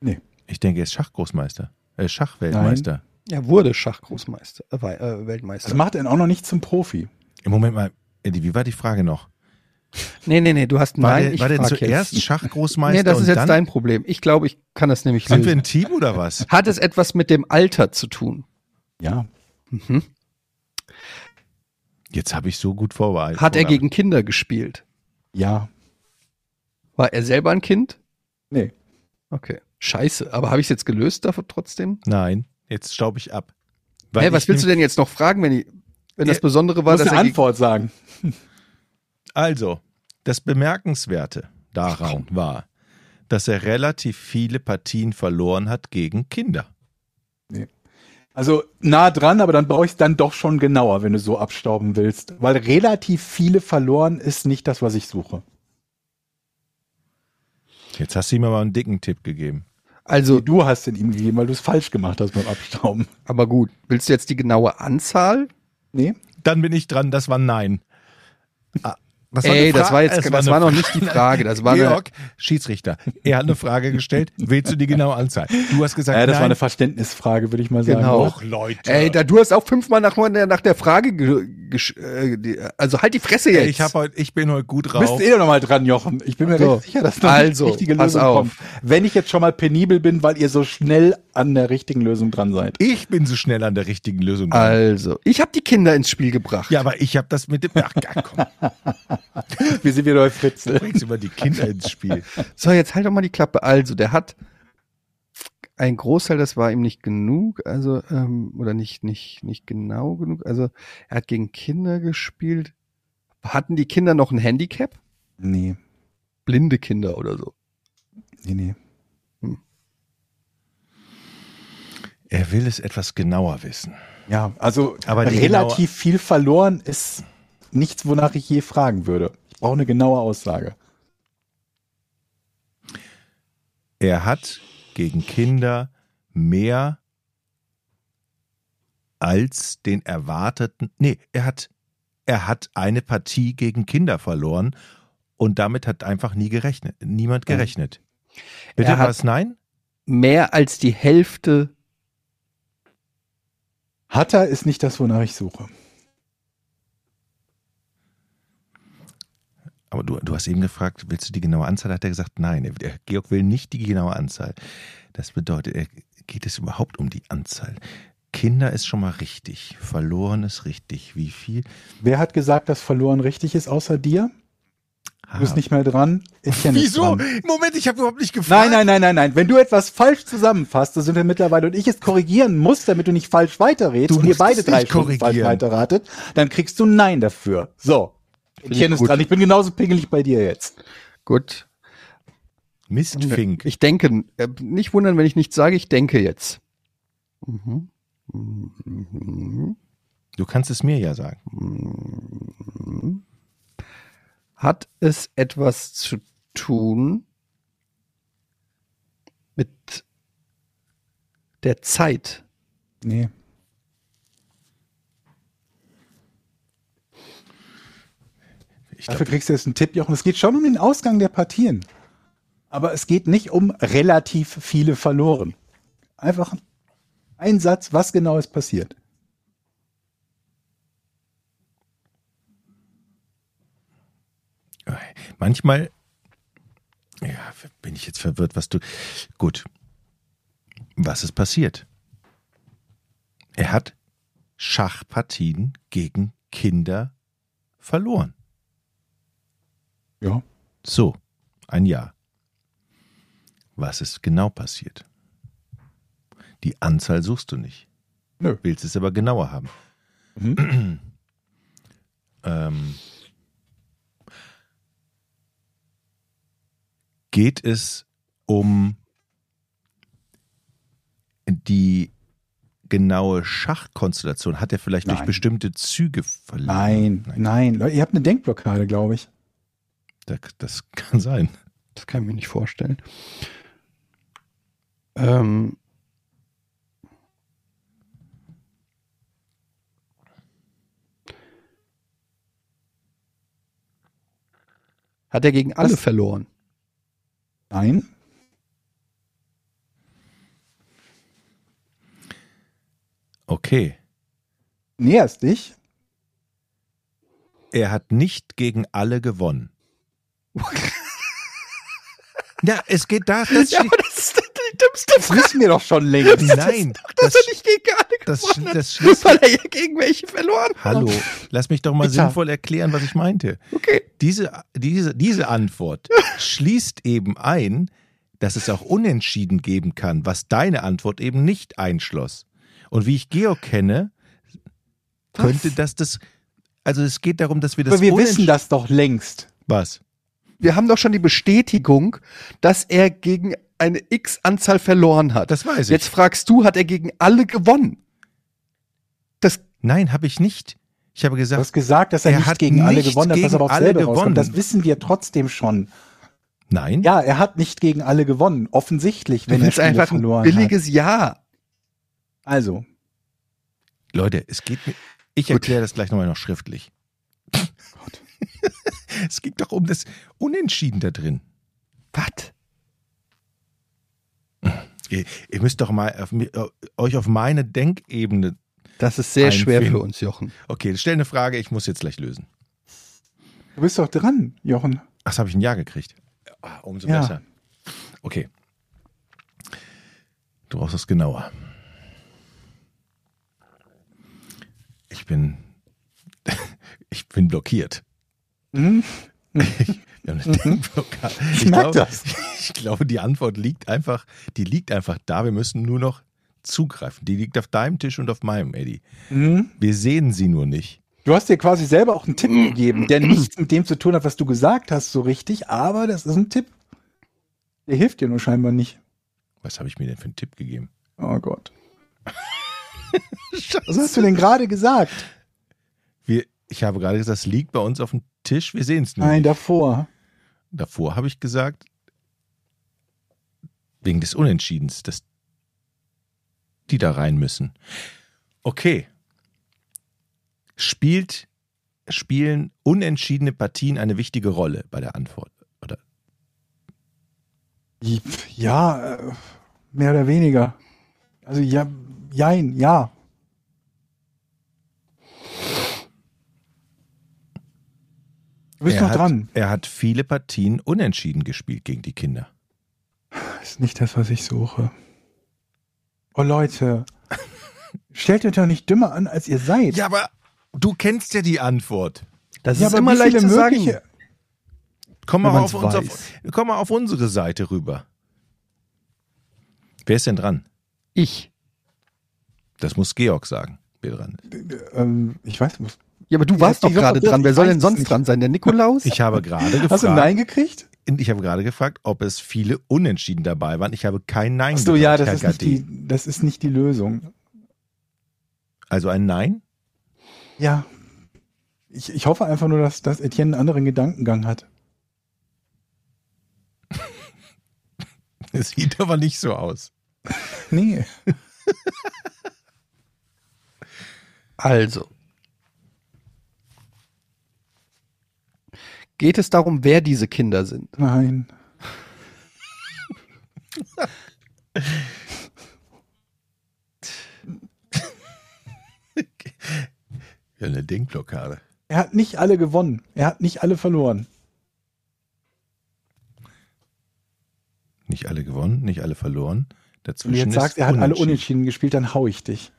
Nee. Ich denke, er ist Schachgroßmeister, äh, Schachweltmeister. Er wurde Schachgroßmeister, äh, äh, Weltmeister. Das macht ihn auch noch nicht zum Profi. Im Moment mal, Eddie, wie war die Frage noch? nee, nee, nee, du hast War nein, der, ich war der zuerst jetzt. Schachgroßmeister Nee, das ist jetzt dann dein Problem. Ich glaube, ich kann das nämlich sind wir lösen. ein Team oder was? Hat es etwas mit dem Alter zu tun? Ja. Jetzt habe ich so gut vorbereitet. Hat er gegen Kinder gespielt? Ja. War er selber ein Kind? Nee. Okay. Scheiße, aber habe ich es jetzt gelöst davon trotzdem? Nein, jetzt staube ich ab. Hä, was willst du denn jetzt noch fragen, wenn, ich, wenn das Besondere war, dass eine er Antwort sagen. Also, das Bemerkenswerte daran war, dass er relativ viele Partien verloren hat gegen Kinder. Also nah dran, aber dann brauche ich es dann doch schon genauer, wenn du so abstauben willst. Weil relativ viele verloren ist nicht das, was ich suche. Jetzt hast du ihm aber einen dicken Tipp gegeben. Also, Du hast ihn ihm gegeben, weil du es falsch gemacht hast beim Abstauben. aber gut, willst du jetzt die genaue Anzahl? Nee? Dann bin ich dran, das war Nein. Das war Ey, das war jetzt, das eine war noch nicht die Frage, das war eine, Georg, Schiedsrichter, er hat eine Frage gestellt, willst du die genaue Anzahl? Du hast gesagt, Ja, das nein. war eine Verständnisfrage, würde ich mal sagen. Genau. Och, Leute. Ey, da, du hast auch fünfmal nach, nach der Frage, äh, also halt die Fresse jetzt. Ey, ich, hab heute, ich bin heute gut Du drauf. bist eh noch mal dran, Jochen. Ich bin mir So. recht sicher, dass noch Also, die richtige Lösung auf. kommt. Wenn ich jetzt schon mal penibel bin, weil ihr so schnell an der richtigen Lösung dran seid. Ich bin so schnell an der richtigen Lösung. dran. also, ich habe die Kinder ins Spiel gebracht. Ja, aber ich habe das mit dem. Ach, komm, Wir sind wieder bei Fritzl. bringst immer die Kinder ins Spiel. So, jetzt halt doch mal die Klappe. Also, der hat ein Großteil, das war ihm nicht genug, also, ähm, oder nicht, nicht, nicht genau genug. Also, er hat gegen Kinder gespielt. Hatten die Kinder noch ein Handicap? Nee, Blinde Kinder oder so. nee, nee. Er will es etwas genauer wissen. Ja, also Aber relativ viel verloren ist nichts, wonach ich je fragen würde. Ich brauche eine genaue Aussage. Er hat gegen Kinder mehr als den erwarteten. Nee, er hat, er hat eine Partie gegen Kinder verloren und damit hat einfach nie gerechnet, niemand gerechnet. Bitte Er was? Nein? Mehr als die Hälfte. Hatter ist nicht das, wonach ich suche. Aber du, du hast eben gefragt, willst du die genaue Anzahl? Hat er gesagt, nein. Er, Georg will nicht die genaue Anzahl. Das bedeutet, er, geht es überhaupt um die Anzahl? Kinder ist schon mal richtig. Verloren ist richtig. Wie viel? Wer hat gesagt, dass verloren richtig ist, außer dir? Du bist Ah, nicht mehr dran. Ich kenne Wieso? Dran. Moment, ich habe überhaupt nicht gefragt. Nein, nein, nein, nein, nein. Wenn du etwas falsch zusammenfasst, so sind wir mittlerweile und ich es korrigieren muss, damit du nicht falsch weiterredest Du und ihr beide drei Stunden falsch weiterratet, dann kriegst du Nein dafür. So. Kenne es gut. dran. Ich bin genauso pingelig bei dir jetzt. Gut. Mistfink. Ich denke, äh, nicht wundern, wenn ich nichts sage, ich denke jetzt. Mhm. Mhm. Du kannst es mir ja sagen. Hat es etwas zu tun mit der Zeit? Nee. Ich Dafür glaub, kriegst du jetzt einen Tipp, Jochen. Es geht schon um den Ausgang der Partien. Aber es geht nicht um relativ viele verloren. Einfach ein Satz, was genau ist passiert. manchmal ja, bin ich jetzt verwirrt, was du. Gut. Was ist passiert? Er hat Schachpartien gegen Kinder verloren. Ja. So, ein Jahr. Was ist genau passiert? Die Anzahl suchst du nicht. Nö. Willst es aber genauer haben. Mhm. ähm, geht es um die genaue Schachkonstellation? Hat er vielleicht durch Nein. bestimmte Züge verloren? Nein, nein. Leute, ihr habt eine Denkblockade, glaube ich. Das, kann sein. Das kann ich mir nicht vorstellen. Ähm, hat er gegen alle Was? verloren? Nein. Okay. Näherst dich. Er hat nicht gegen alle gewonnen. Ja, es geht da. Das Ja, aber das ist die dümmste Das wissen wir doch schon längst. Nein, dass das, er nicht gegen alle das, gewonnen hat, das schließt. weil er ja gegen welche verloren hat. Hallo, lass mich doch mal Bitte. sinnvoll erklären, was ich meinte. Okay. Diese, diese, diese Antwort schließt eben ein, dass es auch Unentschieden geben kann, was deine Antwort eben nicht einschloss. Und wie ich Georg kenne, könnte das das. Also es geht darum, dass wir das Aber wir wissen das doch längst. Was? Wir haben doch schon die Bestätigung, dass er gegen eine X-Anzahl verloren hat. Das weiß ich. Jetzt fragst du, hat er gegen alle gewonnen? Das, Nein, habe ich nicht. Ich habe Du gesagt, hast gesagt, dass er, Er nicht hat gegen alle nicht gewonnen hat, was gegen aber aufs alle selbe gewonnen. rauskommt. Das wissen wir trotzdem schon. nein. Ja, er hat nicht gegen alle gewonnen. Offensichtlich, du wenn er Spiele einfach ein verloren billiges Ja. hat. Also, Leute, es geht mir. Ich erkläre das gleich nochmal noch schriftlich. es geht doch um das Unentschieden da drin. Was? Ihr, ihr müsst doch mal auf, äh, euch auf meine Denkebene. Das ist sehr schwer Einfinden. für uns, Jochen. Okay, stell eine Frage, ich muss jetzt gleich lösen. du bist doch dran, Jochen. Ach, das habe ich ein Ja gekriegt. Ah, umso Ja. besser. Okay. Du brauchst es genauer. Ich bin. Ich bin blockiert. Mhm. Wir haben eine Denkblockade. Ich merk glaube, das. Ich glaube, die Antwort liegt einfach, die liegt einfach da. Wir müssen nur noch zugreifen. Die liegt auf deinem Tisch und auf meinem, Eddie. Mhm. Wir sehen sie nur nicht. Du hast dir quasi selber auch einen Tipp gegeben, der nichts mit dem zu tun hat, was du gesagt hast, so richtig, aber das ist ein Tipp. Der hilft dir nur scheinbar nicht. Was habe ich mir denn für einen Tipp gegeben? Oh Gott. Was hast du denn gerade gesagt? Wir, ich habe gerade gesagt, es liegt bei uns auf dem Tisch. Wir sehen es nur. Nein, nicht. davor. Davor habe ich gesagt, wegen des Unentschiedens, dass die da rein müssen. Okay. Spielt, spielen unentschiedene Partien eine wichtige Rolle bei der Antwort? Oder? Ja, äh, mehr oder weniger. Also ja, jein, ja. Du bist er noch hat, dran. Er hat viele Partien unentschieden gespielt gegen die Kinder. Das ist nicht das, was ich suche. Oh Leute, stellt euch doch nicht dümmer an, als ihr seid. Ja, aber du kennst ja die Antwort. Das Ja, ist aber immer leicht zu sagen. mögliche- Komm mal, auf, uns auf, weiß. komm mal auf unsere Seite rüber. Wer ist denn dran? Ich. Das muss Georg sagen, wer dran ist. Ähm, ich weiß nicht. Ja, aber du warst doch gerade dran. Wer soll denn sonst dran sein? Der Nikolaus? Ich habe gerade Hast du ein gefragt, Nein gekriegt? ich habe gerade gefragt, ob es viele Unentschieden dabei waren. Ich habe kein Nein Achso, gehört, ja, das ist, die, das ist nicht die Lösung. Also ein Nein? Ja. Ich, ich hoffe einfach nur, dass, dass Etienne einen anderen Gedankengang hat. Es sieht aber nicht so aus. Nee. Also. Geht es darum, wer diese Kinder sind? Nein. Ja, eine Denkblockade. Er hat nicht alle gewonnen. Er hat nicht alle verloren. Nicht alle gewonnen, nicht alle verloren. Wenn Dazwischen du jetzt ist sagst, er hat alle unentschieden. gespielt, dann hau ich dich.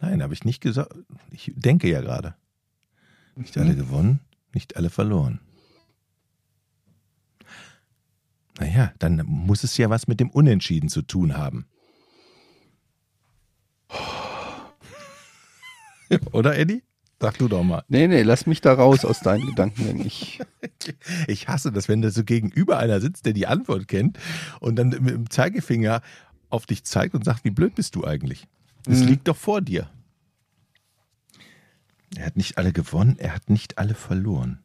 Nein, habe ich nicht gesagt. Ich denke ja gerade. Nicht alle gewonnen, nicht alle verloren. Naja, dann muss es ja was mit dem Unentschieden zu tun haben. Oder, Eddie? Sag du doch mal. Nee, nee, lass mich da raus aus deinen Gedanken. Ich, Ich hasse das, wenn da so gegenüber einer sitzt, der die Antwort kennt und dann mit dem Zeigefinger auf dich zeigt und sagt, wie blöd bist du eigentlich? Das Mhm. liegt doch vor dir. Er hat nicht alle gewonnen, er hat nicht alle verloren.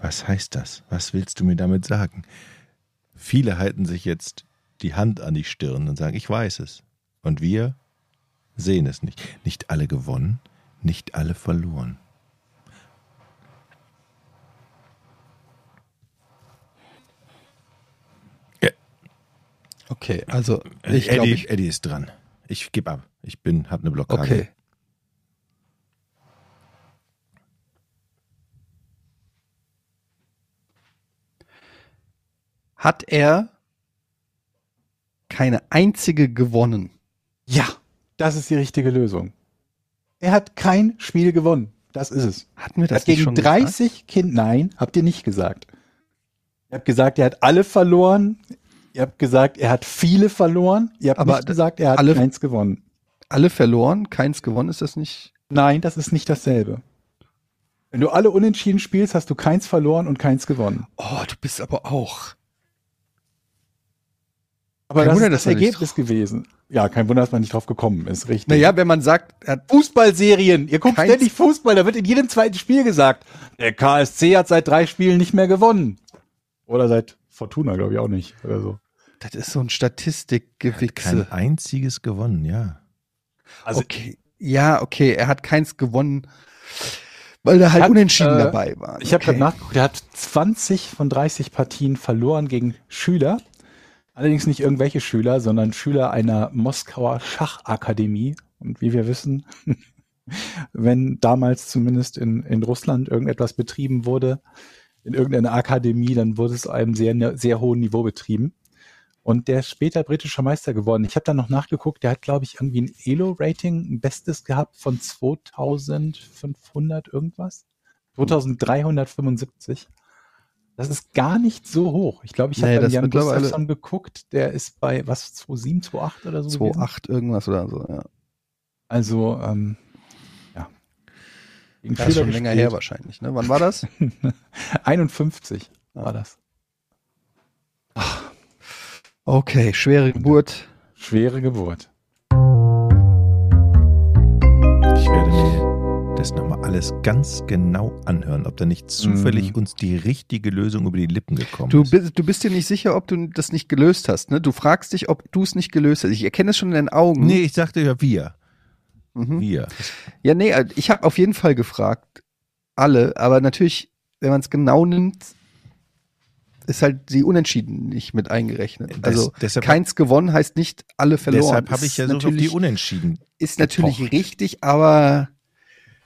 Was heißt das? Was willst du mir damit sagen? Viele halten sich jetzt die Hand an die Stirn und sagen, ich weiß es. Und wir sehen es nicht. Nicht alle gewonnen, nicht alle verloren. okay, also ich Eddie, glaube, ich, Eddie ist dran. Ich gebe ab. Ich bin, habe eine Blockade. okay. Hat er keine einzige gewonnen? Ja, das ist die richtige Lösung. Er hat kein Spiel gewonnen. Das ist es. Hatten wir das hat nicht gegen schon gesagt? 30 Kinder. Nein, habt ihr nicht gesagt. Ihr habt gesagt, er hat alle verloren. Ihr habt gesagt, er hat viele verloren. Ihr habt Aber nicht gesagt, er hat alle- keins gewonnen. Alle verloren, keins gewonnen, ist das nicht? Nein, das ist nicht dasselbe. Wenn du alle unentschieden spielst, hast du keins verloren und keins gewonnen. Oh, du bist aber auch. Aber Kein das Wunder, ist das er Ergebnis gewesen. Ja, kein Wunder, dass man nicht drauf gekommen ist, richtig. Naja, wenn man sagt, er hat Fußballserien. Ihr guckt Keins- ständig Fußball, da wird in jedem zweiten Spiel gesagt, der KSC hat seit drei Spielen nicht mehr gewonnen. Oder seit Fortuna, glaube ich, auch nicht. Oder so. das ist so ein Statistikgewichse. Kein einziges gewonnen, ja. Also okay. Ja, okay, er hat keins gewonnen, weil da halt Hat, Unentschieden äh, dabei waren. Ich habe okay. gerade nachgeguckt, er hat 20 von 30 Partien verloren gegen Schüler. Allerdings nicht irgendwelche Schüler, sondern Schüler einer Moskauer Schachakademie. Und wie wir wissen, wenn damals zumindest in, in Russland irgendetwas betrieben wurde, in irgendeiner Akademie, dann wurde es einem sehr, sehr hohen Niveau betrieben. Und der ist später britischer Meister geworden. Ich habe dann noch nachgeguckt, der hat, glaube ich, irgendwie ein Elo-Rating, ein Bestes gehabt von 2500 irgendwas. 2375. Das ist gar nicht so hoch. Ich glaube, ich Nee, habe das bei Jan Gustafsson geguckt, der ist bei was, 2,7, 2,8 oder so? gewesen? 2,8 irgendwas oder so, ja. Also, ähm, ja. Gegen Das ist schon länger her wahrscheinlich, ne? Wann war das? 51 war das. Okay, schwere Geburt. Schwere Geburt. Ich werde mir das nochmal alles ganz genau anhören, ob da nicht zufällig Mhm. uns die richtige Lösung über die Lippen gekommen Du ist. bist, du bist dir nicht sicher, ob du das nicht gelöst hast, ne? Du fragst dich, ob du es nicht gelöst hast. Ich erkenne es schon in deinen Augen. Nee, ich sagte ja wir. Mhm. Wir. Ja, nee, äh, ich habe auf jeden Fall gefragt. Alle, aber natürlich, wenn man es genau nimmt, ist halt die Unentschieden nicht mit eingerechnet. Das- also deshalb- keins gewonnen heißt nicht alle verloren. Deshalb habe ich ja so auf die Unentschieden. Ist natürlich gepocht. richtig, aber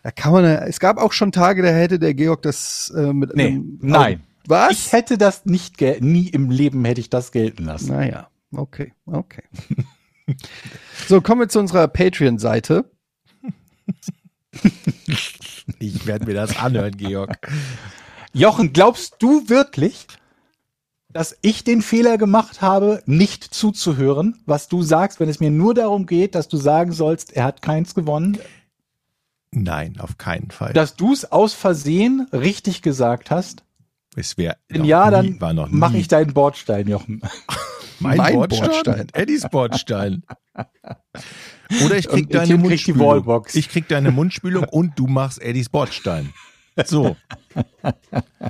da kann man, es gab auch schon Tage, da hätte der Georg das äh, mit Nee, einem, nein. Was? Ich hätte das nicht, nie im Leben hätte ich das gelten lassen. Naja, okay, okay. so, kommen wir zu unserer Patreon-Seite. Ich werde mir das anhören, Georg. Jochen, glaubst du wirklich, dass ich den Fehler gemacht habe, nicht zuzuhören, was du sagst, wenn es mir nur darum geht, dass du sagen sollst, er hat keins gewonnen, Nein, auf keinen Fall. dass du es aus Versehen richtig gesagt hast? es wäre Wenn ja, nie, dann war noch mache ich deinen Bordstein, Jochen. mein, mein Bordstein. Bordstein. Eddies Bordstein. Oder ich krieg Und deine kriegt die Mundspülung. Wallbox. Ich krieg deine Mundspülung und du machst Eddies Bordstein. So,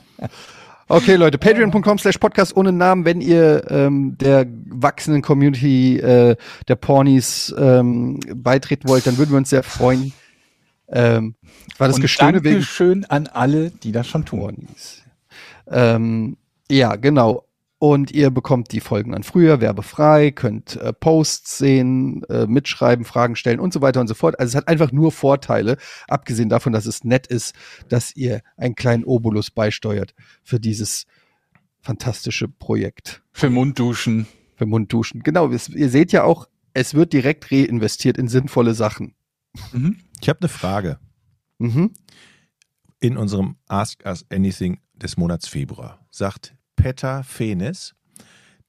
Okay, Leute, patreon.com slash podcast ohne Namen, wenn ihr ähm, der wachsenden Community äh, der Pornies ähm, beitreten wollt, dann würden wir uns sehr freuen. Ähm, war das Und Gestöhne wegen schön an alle, die das schon tun. Ähm, ja, genau. Und ihr bekommt die Folgen dann früher, werbefrei, könnt äh, Posts sehen, äh, mitschreiben, Fragen stellen und so weiter und so fort. Also es hat einfach nur Vorteile, abgesehen davon, dass es nett ist, dass ihr einen kleinen Obolus beisteuert für dieses fantastische Projekt Für Mundduschen. für Mundduschen. Genau, ihr seht ja auch, es wird direkt reinvestiert in sinnvolle Sachen. Mhm. Ich habe eine Frage. Mhm. in unserem Ask Us Anything des Monats Februar. Sagt Petter Fenes,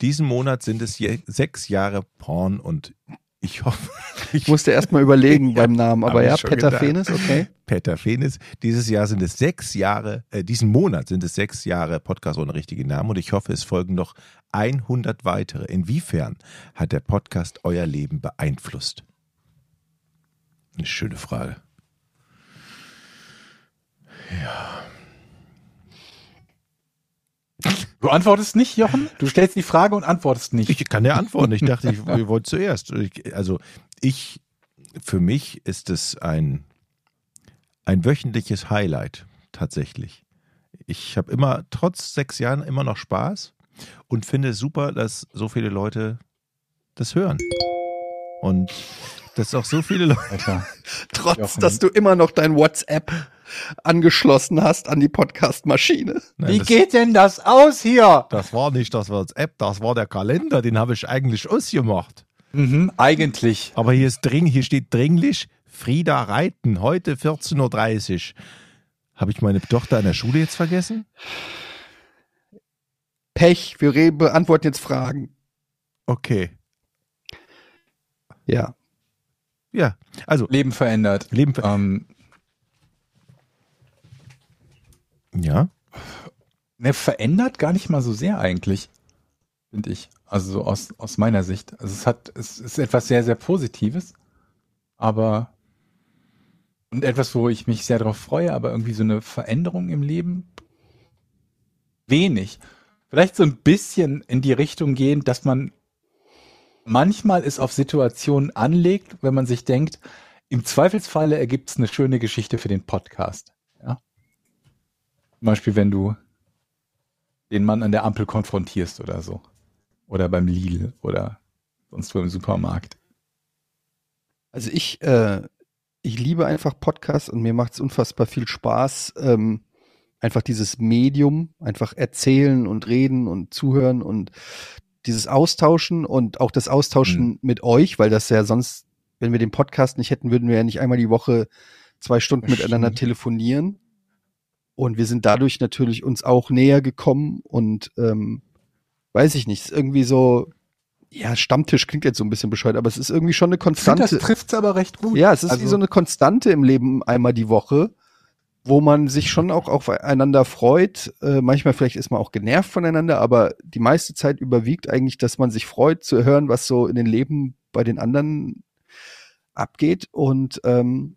diesen Monat sind es sechs Jahre Porn und ich hoffe, Ich musste erst mal überlegen beim Namen, aber ja, Peter gedacht. Fenes, okay. Petter Fenes. Dieses Jahr sind es sechs Jahre, äh, diesen Monat sind es sechs Jahre Podcast ohne richtigen Namen und ich hoffe, es folgen noch 100 weitere. Inwiefern hat der Podcast euer Leben beeinflusst? Eine schöne Frage. Du antwortest nicht, Jochen? Du stellst die Frage und antwortest nicht. Ich kann ja antworten. Ich dachte, ich, ihr wollt zuerst. Ich, also ich, für mich ist es ein, ein wöchentliches Highlight tatsächlich. Ich habe immer, trotz sechs Jahren, immer noch Spaß und finde es super, dass so viele Leute das hören. Und dass auch so viele Leute. Alter. Trotz, Jochen. dass du immer noch dein WhatsApp angeschlossen hast an die Podcast-Maschine. Nein, Wie das, geht denn das aus hier? das war nicht das WhatsApp, das war der Kalender, den habe ich eigentlich ausgemacht. Mhm, eigentlich. Aber hier ist dring, hier steht dringlich Frieda Reiten, heute 14.30 Uhr. Habe ich meine Tochter in der Schule jetzt vergessen? Pech, wir beantworten jetzt Fragen. Okay. Ja. Ja, also Leben verändert. Leben. ver- Ähm, Ja, ne, verändert gar nicht mal so sehr eigentlich, finde ich. Also so aus, aus meiner Sicht. Also es hat, es ist etwas sehr, sehr Positives, aber und etwas, wo ich mich sehr darauf freue, aber irgendwie so eine Veränderung im Leben wenig. Vielleicht so ein bisschen in die Richtung gehen, dass man manchmal es auf Situationen anlegt, wenn man sich denkt, im Zweifelsfalle ergibt es eine schöne Geschichte für den Podcast. Ja? Zum Beispiel, wenn du den Mann an der Ampel konfrontierst oder so. Oder beim Lidl oder sonst wo im Supermarkt. Also ich, äh, ich liebe einfach Podcasts und mir macht es unfassbar viel Spaß, ähm, einfach dieses Medium, einfach erzählen und reden und zuhören und dieses Austauschen und auch das Austauschen mit euch, weil das ja sonst, wenn wir den Podcast nicht hätten, würden wir ja nicht einmal die Woche zwei Stunden miteinander telefonieren. Und wir sind dadurch natürlich uns auch näher gekommen und ähm, weiß ich nicht, ist irgendwie so, ja, Stammtisch klingt jetzt so ein bisschen bescheuert, aber es ist irgendwie schon eine Ich finde, Konstante. das trifft es aber recht gut. Ja, es ist wie Also- so eine Konstante im Leben einmal die Woche, wo man sich schon auch aufeinander freut. Äh, manchmal vielleicht ist man auch genervt voneinander, aber die meiste Zeit überwiegt eigentlich, dass man sich freut zu hören, was so in den Leben bei den anderen abgeht. Und ähm,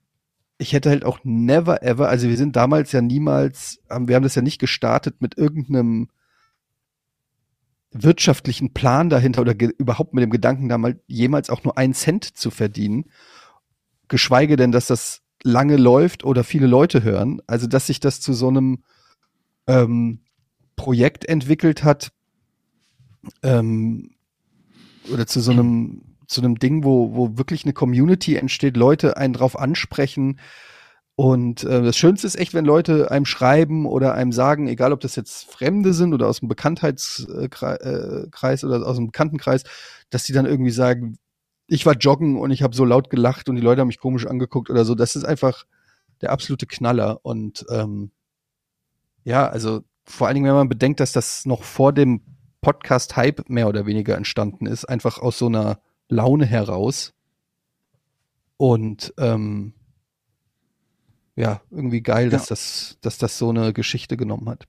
ich hätte halt auch never ever, also wir sind damals ja niemals, wir haben das ja nicht gestartet mit irgendeinem wirtschaftlichen Plan dahinter oder überhaupt mit dem Gedanken, da mal jemals auch nur einen Cent zu verdienen geschweige denn, dass das lange läuft oder viele Leute hören. Also, dass sich das zu so einem ähm, Projekt entwickelt hat ähm, oder zu so einem zu einem Ding, wo, wo wirklich eine Community entsteht, Leute einen drauf ansprechen. Und äh, das Schönste ist echt, wenn Leute einem schreiben oder einem sagen, egal ob das jetzt Fremde sind oder aus dem Bekanntheitskreis oder aus dem Bekanntenkreis, dass die dann irgendwie sagen, ich war joggen und ich habe so laut gelacht und die Leute haben mich komisch angeguckt oder so. Das ist einfach der absolute Knaller. Und ähm, ja, also vor allen Dingen, wenn man bedenkt, dass das noch vor dem Podcast-Hype mehr oder weniger entstanden ist, einfach aus so einer Laune heraus. Und ähm, ja, irgendwie geil, dass das, dass das so eine Geschichte genommen hat.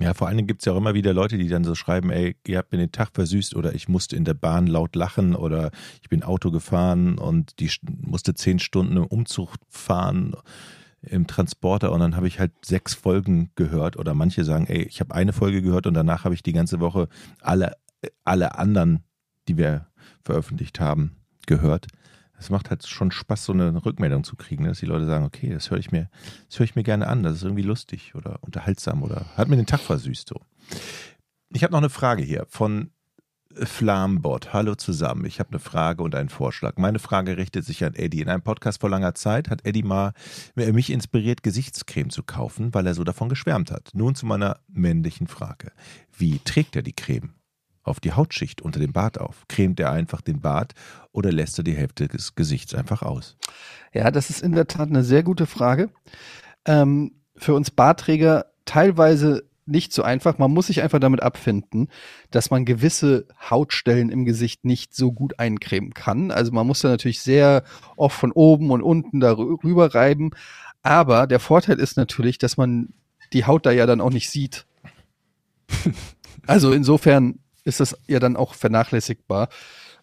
Ja, vor allen Dingen gibt es ja auch immer wieder Leute, die dann so schreiben, ey, ihr habt mir den Tag versüßt oder ich musste in der Bahn laut lachen oder ich bin Auto gefahren und die st- musste zehn Stunden im Umzug fahren im Transporter und dann habe ich halt sechs Folgen gehört oder manche sagen, ey, ich habe eine Folge gehört und danach habe ich die ganze Woche alle, alle anderen, die wir veröffentlicht haben, gehört. Es macht halt schon Spaß, so eine Rückmeldung zu kriegen, ne, dass die Leute sagen, okay, das höre ich mir, das höre ich mir gerne an, das ist irgendwie lustig oder unterhaltsam oder hat mir den Tag versüßt so. Ich habe noch eine Frage hier von Flambot. Hallo zusammen. Ich habe eine Frage und einen Vorschlag. Meine Frage richtet sich an Eddie. In einem Podcast vor langer Zeit hat Eddie mal mich inspiriert, Gesichtscreme zu kaufen, weil er so davon geschwärmt hat. Nun zu meiner männlichen Frage. Wie trägt er die Creme? Auf die Hautschicht unter dem Bart auf? Cremt er einfach den Bart oder lässt er die Hälfte des Gesichts einfach aus? Ja, das ist in der Tat eine sehr gute Frage. Ähm, für uns Barträger teilweise nicht so einfach. Man muss sich einfach damit abfinden, dass man gewisse Hautstellen im Gesicht nicht so gut eincremen kann. Also man muss da natürlich sehr oft von oben und unten darüber reiben. Aber der Vorteil ist natürlich, dass man die Haut da ja dann auch nicht sieht. also insofern ist das ja dann auch vernachlässigbar.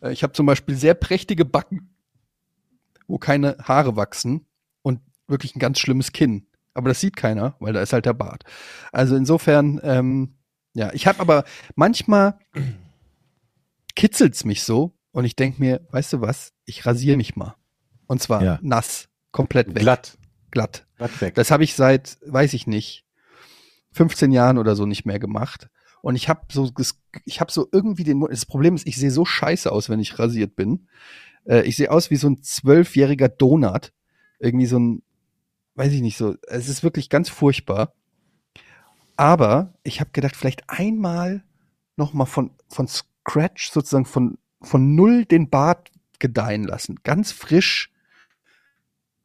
Äh, Ich habe zum Beispiel sehr prächtige Backen, wo keine Haare wachsen und wirklich ein ganz schlimmes Kinn. Aber das sieht keiner, weil da ist halt der Bart. Also insofern, ähm, ja, ich habe aber manchmal kitzelt's mich so und ich denk mir, weißt du was, ich rasiere mich mal. Und zwar Ja. nass, komplett weg. Glatt. Glatt. Glatt weg. Das habe ich seit, weiß ich nicht, 15 Jahren oder so nicht mehr gemacht. Und ich habe so, ich habe so irgendwie den, das Problem ist, ich sehe so scheiße aus, wenn ich rasiert bin. Äh, ich sehe aus wie so ein zwölfjähriger Donut. Irgendwie so ein, weiß ich nicht so, es ist wirklich ganz furchtbar. Aber ich habe gedacht, vielleicht einmal noch mal von, von Scratch sozusagen von, von null den Bart gedeihen lassen. Ganz frisch.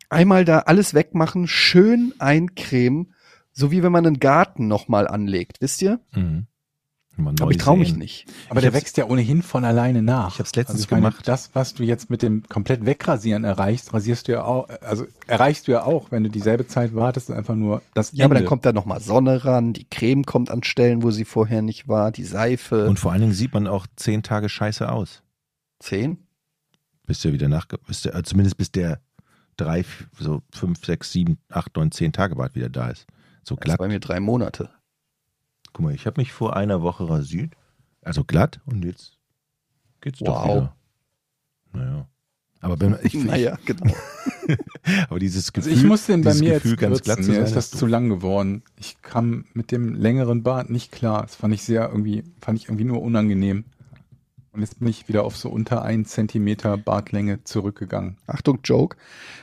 Einmal da alles wegmachen, schön eincremen, so wie wenn man einen Garten noch mal anlegt, wisst ihr? Mhm. Mal Aber neu ich traue mich nicht. Aber Ich der wächst ja ohnehin von alleine nach. Ich hab's letztens also ich meine, gemacht. Das, was du jetzt mit dem komplett wegrasieren erreichst, rasierst du ja auch, also erreichst du ja auch, wenn du dieselbe Zeit wartest, einfach nur das Ja, aber dann Ende. kommt da noch mal Sonne ran, die Creme kommt an Stellen, wo sie vorher nicht war, die Seife. Und vor allen Dingen sieht man auch zehn Tage scheiße aus. zehn? Bis der wieder nach, bis der, äh, zumindest bis der drei, so fünf, sechs, sieben, acht, neun, zehn Tage Bart wieder da ist. So Das ist glatt. bei mir drei Monate. Guck mal, ich habe mich vor einer Woche rasiert. Also glatt und jetzt geht's doch Wow. wieder. Naja. Aber wenn ich, naja, genau. aber dieses Also Gefühl, ich muss den bei mir Gefühl, jetzt ganz glatt zu sein, ist das zu lang geworden. Ich kam mit dem längeren Bart nicht klar. Das fand ich sehr irgendwie, fand ich irgendwie nur unangenehm. Und jetzt bin ich wieder auf so unter ein Zentimeter Bartlänge zurückgegangen. Achtung, Joke.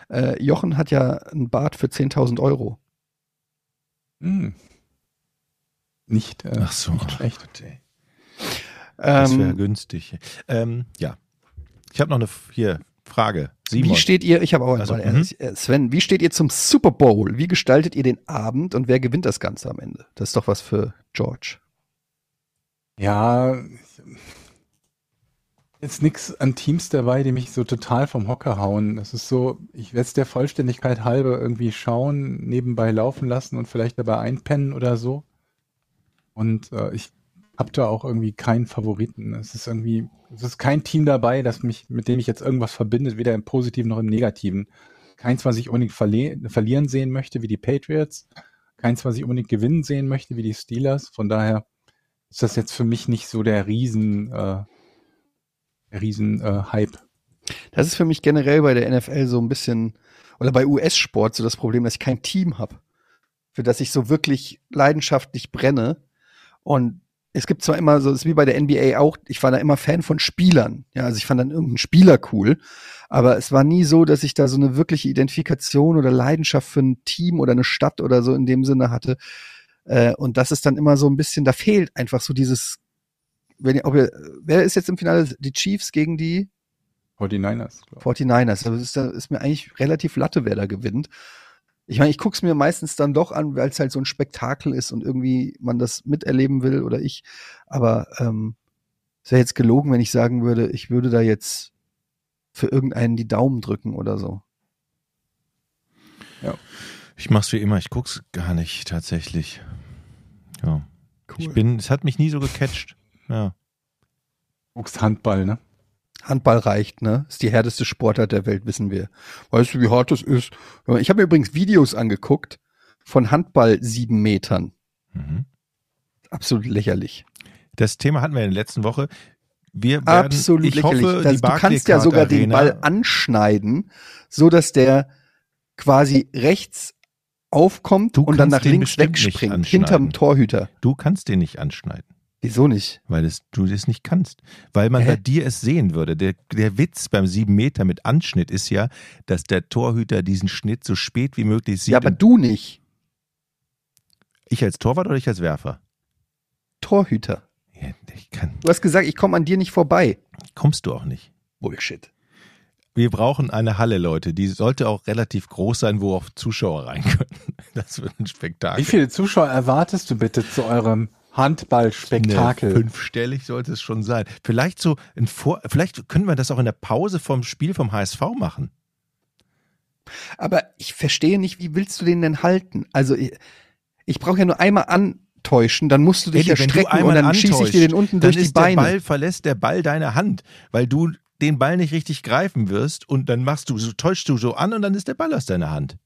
Äh, Jochen hat ja einen Bart für 10.000 Euro. Hm. Nicht, äh, Ach so. nicht schlecht. Gott, ey. Das wäre Ähm, günstig. Ähm, ja. Ich habe noch eine hier Frage. Simon. wie steht ihr, ich habe auch eine Also, Frage. mhm. Äh, Sven, wie steht ihr zum Super Bowl? Wie gestaltet ihr den Abend und wer gewinnt das Ganze am Ende? Das ist doch was für George. Ja, jetzt nix an Teams dabei, die mich so total vom Hocker hauen. Das ist so, ich werde es der Vollständigkeit halber irgendwie schauen, nebenbei laufen lassen und vielleicht dabei einpennen oder so. Und äh, ich habe da auch irgendwie keinen Favoriten. Es ist irgendwie, es ist kein Team dabei, das mich, mit dem ich jetzt irgendwas verbindet, weder im Positiven noch im Negativen. Keins, was ich unbedingt verle verlieren sehen möchte, wie die Patriots. Keins, was ich unbedingt gewinnen sehen möchte, wie die Steelers. Von daher ist das jetzt für mich nicht so der Riesen, äh, Riesen äh, Hype. Das ist für mich generell bei der NFL so ein bisschen, oder bei US-Sport so das Problem, dass ich kein Team habe, für das ich so wirklich leidenschaftlich brenne. Und es gibt zwar immer so, es ist wie bei der NBA auch, ich war da immer Fan von Spielern. Ja, also ich fand dann irgendeinen Spieler cool. Aber es war nie so, dass ich da so eine wirkliche Identifikation oder Leidenschaft für ein Team oder eine Stadt oder so in dem Sinne hatte. Äh, und das ist dann immer so ein bisschen, da fehlt einfach so dieses, wenn ihr, ob ihr, wer ist jetzt im Finale? Die Chiefs gegen die 49ers, glaube 49ers. Also ist, da ist mir eigentlich relativ Latte, wer da gewinnt. Ich meine, ich guck's mir meistens dann doch an, weil es halt so ein Spektakel ist und irgendwie man das miterleben will oder ich. Aber ähm, es wäre jetzt gelogen, wenn ich sagen würde, ich würde da jetzt für irgendeinen die Daumen drücken oder so. Ich mach's wie immer, ich guck's gar nicht tatsächlich. Ja. Ich bin, es hat mich nie so gecatcht. Ja. Guckst Handball, ne? Handball reicht, ne? Ist die härteste Sportart der Welt, wissen wir. Weißt du, wie hart das ist? Ich habe mir übrigens Videos angeguckt von Handball sieben Metern. Mhm. Absolut lächerlich. Das Thema hatten wir in der letzten Woche. Wir werden, Absolut ich lächerlich. hoffe, das, die du kannst ja sogar den Arena- Ball anschneiden, so dass der quasi rechts aufkommt Du und dann nach den links wegspringt, hinterm Torhüter. Du kannst den nicht anschneiden, Wieso nicht? weil es, du das nicht kannst. Weil man Hä? bei dir es sehen würde. Der, der Witz beim sieben Meter mit Anschnitt ist ja, dass der Torhüter diesen Schnitt so spät wie möglich sieht. ja, aber du nicht. ich als Torwart oder ich als Werfer? Torhüter. Ja, ich kann, Du hast gesagt, ich komme an dir nicht vorbei. kommst du auch nicht. Bullshit. Wir brauchen eine Halle, Leute. Die sollte auch relativ groß sein, wo auch Zuschauer rein können. Das wird ein Spektakel. Wie viele Zuschauer erwartest du bitte zu eurem Handballspektakel? Fünfstellig sollte es schon sein. Vielleicht so ein Vor vielleicht können wir das auch in der Pause vom Spiel vom HSV machen. Aber ich verstehe nicht, wie willst du den denn halten? Also ich, ich brauche ja nur einmal antäuschen, dann musst du dich Eddie, ja wenn du strecken und dann schieße ich dir den unten dann durch die ist der Beine. Ball verlässt der Ball deine Hand, weil du den Ball nicht richtig greifen wirst und dann machst du so täuschst du so an und dann ist der Ball aus deiner Hand.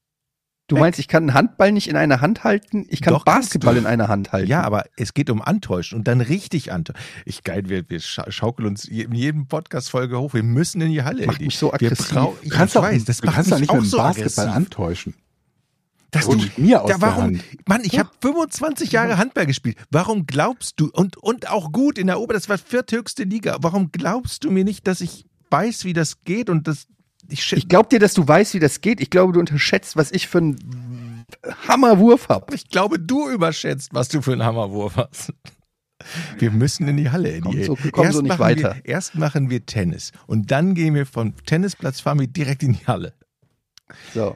Du meinst, ich kann einen Handball nicht in einer Hand halten? Ich kann Doch, Basketball in einer Hand halten. Ja, aber es geht um Antäuschen und dann richtig antäuschen. Ich geil, wir, wir scha- schaukeln uns in jedem Podcast Folge hoch. Wir müssen in die Halle. Macht mich so Wir aggressiv. Du ich kannst doch, weiß, das du kannst doch nicht mit auch dem so Basketball aggressiv. antäuschen. Du, ich mir aus ja, der warum, Hand. Mann, ich habe 25 Jahre Handball gespielt. Warum glaubst du, und, und auch gut in der Ober, das war vierthöchste Liga, warum glaubst du mir nicht, dass ich weiß, wie das geht und das, ich, Ich glaube dir, dass du weißt, wie das geht. Ich glaube, du unterschätzt, was ich für einen Hammerwurf habe. ich glaube, du überschätzt, was du für einen Hammerwurf hast. Wir müssen in die Halle, Eddie. Komm so- komm so machen weiter. Wir, erst machen wir Tennis und dann gehen wir vom Tennisplatz, fahren wir direkt in die Halle. So.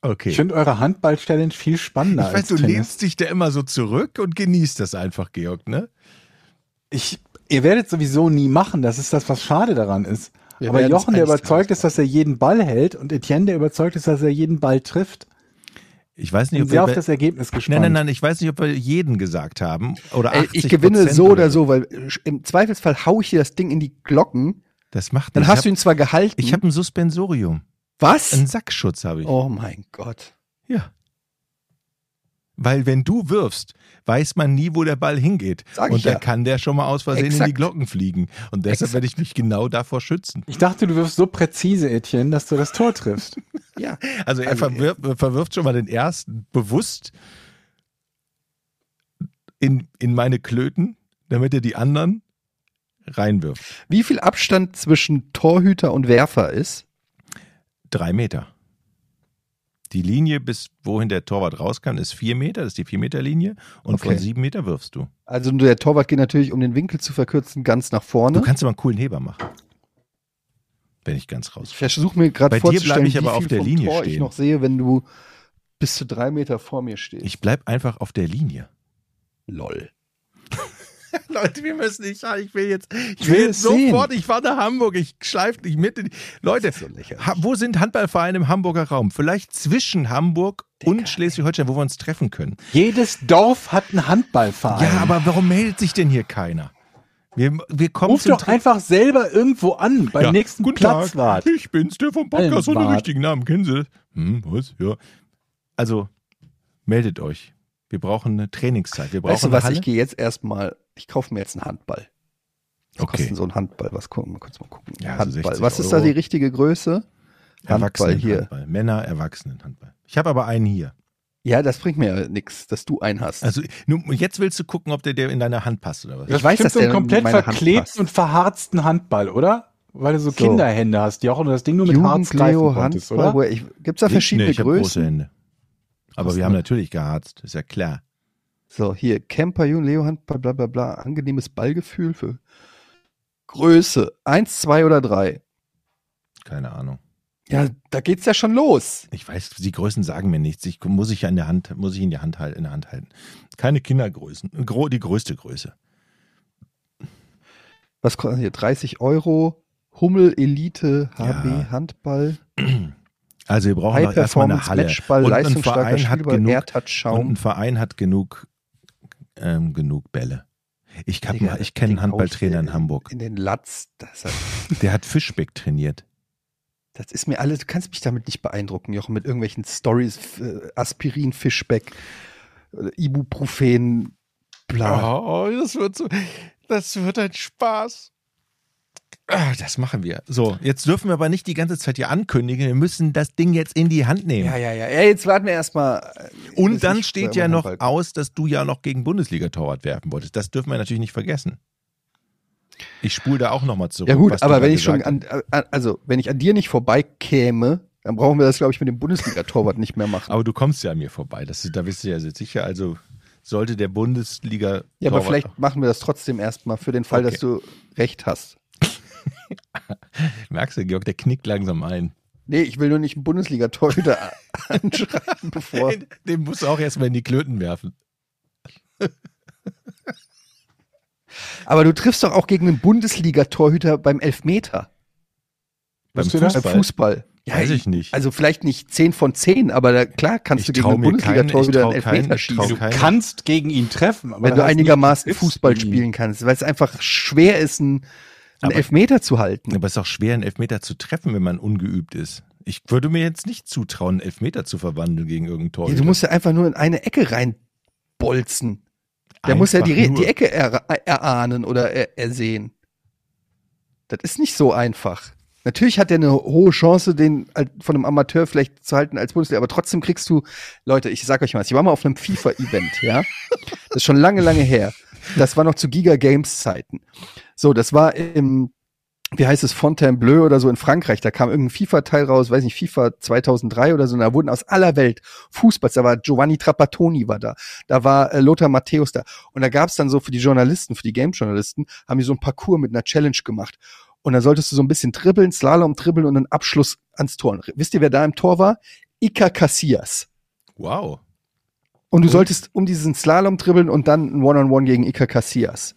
Okay. Ich finde eure Handball-Challenge viel spannender Ich weiß, als du Tennis. lehnst dich da immer so zurück und genießt das einfach, Georg, ne? Ich, ihr werdet sowieso nie machen, das ist das, was schade daran ist. Wir Aber Jochen, der überzeugt ist, dass er jeden Ball hält und Etienne, der überzeugt ist, dass er jeden Ball trifft. Ich weiß nicht, ob sehr wir auf das Ergebnis gespannt. Nein, nein, nein, ich weiß nicht, ob wir jeden gesagt haben. Oder Ey, 80 ich gewinne so oder so, weil äh, im Zweifelsfall hau ich dir das Ding in die Glocken. Das macht Dann nichts. hast ich du ihn zwar gehalten. hab, ich habe ein Suspensorium. was? Einen Sackschutz habe ich. Oh mein Gott. Ja. Weil wenn du wirfst, weiß man nie, wo der Ball hingeht. Sag Und ich dann ja. kann der schon mal aus Versehen in die Exakt. Glocken fliegen. Und deshalb Exakt. werde ich mich genau davor schützen. Ich dachte, du wirfst so präzise, Etienne, dass du das Tor triffst. Ja. Also er Also, verwirft, verwirft schon mal den ersten bewusst in, in meine Klöten, damit er die anderen reinwirft. Wie viel Abstand zwischen Torhüter und Werfer ist? Drei Meter. Die Linie, bis wohin der Torwart raus kann, ist vier Meter, das ist die Vier-Meter-Linie. Und Okay. von sieben Meter wirfst du. Also der Torwart geht natürlich, um den Winkel zu verkürzen, ganz nach Du vorne. kannst aber einen coolen Heber machen. Wenn ich ganz raus. Ich versuche mir gerade vorzustellen, ich wie aber viel auf der Linie Tor ich stehen. noch sehe, wenn du bis zu drei Meter vor mir stehst. Ich bleib einfach auf der Linie. Lol. Leute, wir müssen nicht, ich will jetzt, ich will jetzt sehen. sofort, ich fahre nach Hamburg, ich schleife dich mit. In die, Leute, so wo sind Handballvereine im Hamburger Raum? Vielleicht zwischen Hamburg und Schleswig-Holstein, wo wir uns treffen können. Jedes Dorf hat einen Handballverein. Ja, aber warum meldet sich denn hier keiner? Wir, wir kommen Ruf doch Tre- einfach selber irgendwo an, beim Ja, nächsten guten Platzwart. Tag, ich bin's, der vom Podcast ohne richtigen Namen. Kennen Sie das? Hm, was? Ja. Also, meldet euch. Wir brauchen eine Trainingszeit. Wir brauchen Weißt du was, Halle. ich gehe jetzt erstmal, ich kaufe mir jetzt einen Handball. Was Okay. kostet so ein Handball? Was gucken wir kurz mal gucken. Ja, so Handball. 60 Was ist da die richtige Größe? Handball hier. Erwachsenenhandball. Männer, Erwachsenenhandball. Ich habe aber einen hier. Ja, das bringt mir ja nichts, dass du einen hast. Also nun, jetzt willst du gucken, ob der, der in deiner Hand passt oder was? Das Ich weiß, ist dass so einen komplett verklebten und verharzten Handball, oder? Weil du so, So. Kinderhände hast, die auch das Ding nur mit Harz greifen konntest, Handball. oder? Ich, gibt's da verschiedene nee, ich hab große Größen? Hände. Aber Was wir haben natürlich geharzt, ist ja klar. So, hier, Camper, Jugendleo Handball, bla bla bla. Angenehmes Ballgefühl für Größe. Eins, zwei oder drei. Keine Ahnung. Ja, da geht's ja schon los. Ich weiß, die Größen sagen mir nichts. Ich muss ich ja in der Hand, muss ich in der Hand halten, in der Hand halten. Keine Kindergrößen. Die größte Größe. Was kostet hier? 30 Euro. Hummel Elite HB Ja. Handball. Also wir brauchen High doch erstmal eine Halle. Matchball, Und ein Verein hat genug, und ein Verein hat genug, ähm, genug Bälle. Ich, Digga, ich kenne einen Handballtrainer in dir Hamburg. In den Latz. Das, hat- Der hat Fischbeck trainiert. das ist mir alles, du kannst mich damit nicht beeindrucken, Jochen, mit irgendwelchen Stories, äh, Aspirin, Fischbeck, äh, Ibuprofen, bla. Oh, das wird so, das wird ein Spaß. Ah, Das machen wir. So, jetzt dürfen wir aber nicht die ganze Zeit hier ankündigen. Wir müssen das Ding jetzt in die Hand nehmen. Ja, ja, ja. Ey, jetzt warten wir erstmal. äh, Und dann steht ja noch aus, dass du ja noch gegen Bundesliga-Torwart werfen wolltest. Das dürfen wir natürlich nicht vergessen. Ich spule da auch nochmal zurück. Ja gut, aber wenn ich schon an, an, also wenn ich an dir nicht vorbeikäme, dann brauchen wir das, glaube ich, mit dem Bundesliga-Torwart nicht mehr machen. Aber du kommst ja an mir vorbei. Das da bist du ja sicher. Also sollte der Bundesliga. ja, aber vielleicht machen wir das trotzdem erstmal für den Fall, Okay. dass du recht hast. Merkst du, Georg, der knickt langsam ein. Nee, ich will nur nicht einen Bundesliga-Torhüter anschreiben, bevor. Den musst du auch erstmal in die Klöten werfen. Aber du triffst doch auch gegen einen Bundesliga-Torhüter beim Elfmeter. Beim? Beim Fußball. Weiß ich nicht. Also vielleicht nicht 10 von 10, aber da, klar kannst Ich du gegen einen keinen- Bundesliga-Torhüter trau einen keinen- Elfmeter trau schießen. Du keine- kannst gegen ihn treffen. Aber Wenn du einigermaßen Fußball spielen kannst, weil es einfach schwer ist, einen, einen Aber- Elfmeter zu halten. Aber es ist auch schwer, einen Elfmeter zu treffen, wenn man ungeübt ist. Ich würde mir jetzt nicht zutrauen, einen Elfmeter zu verwandeln gegen irgendein Tor. Ja, du musst ja einfach nur in eine Ecke reinbolzen. Der muss ja die, die Ecke er, erahnen oder er, ersehen. Das ist nicht so einfach. Natürlich hat er eine hohe Chance, den halt von einem Amateur vielleicht zu halten als Bundesliga, aber trotzdem kriegst du, Leute, ich sag euch mal, was, ich war mal auf einem FIFA-Event, ja. Das ist schon lange, lange her. Das war noch zu Giga Games Zeiten. So, das war im, wie heißt es, Fontainebleau oder so in Frankreich. Da kam irgendein FIFA-Teil raus, weiß nicht, FIFA 2003 oder so. Und da wurden aus aller Welt Fußballs, da war Giovanni Trapattoni war da, da war äh, Lothar Matthäus da. Und da gab's dann so für die Journalisten, für die Game-Journalisten, haben die so ein Parcours mit einer Challenge gemacht. Und da solltest du so ein bisschen dribbeln, Slalom dribbeln und einen Abschluss ans Tor. Und wisst ihr, wer da im Tor war? Iker Casillas. Wow. Und du solltest um diesen Slalom dribbeln und dann ein One-on-One gegen Iker Casillas.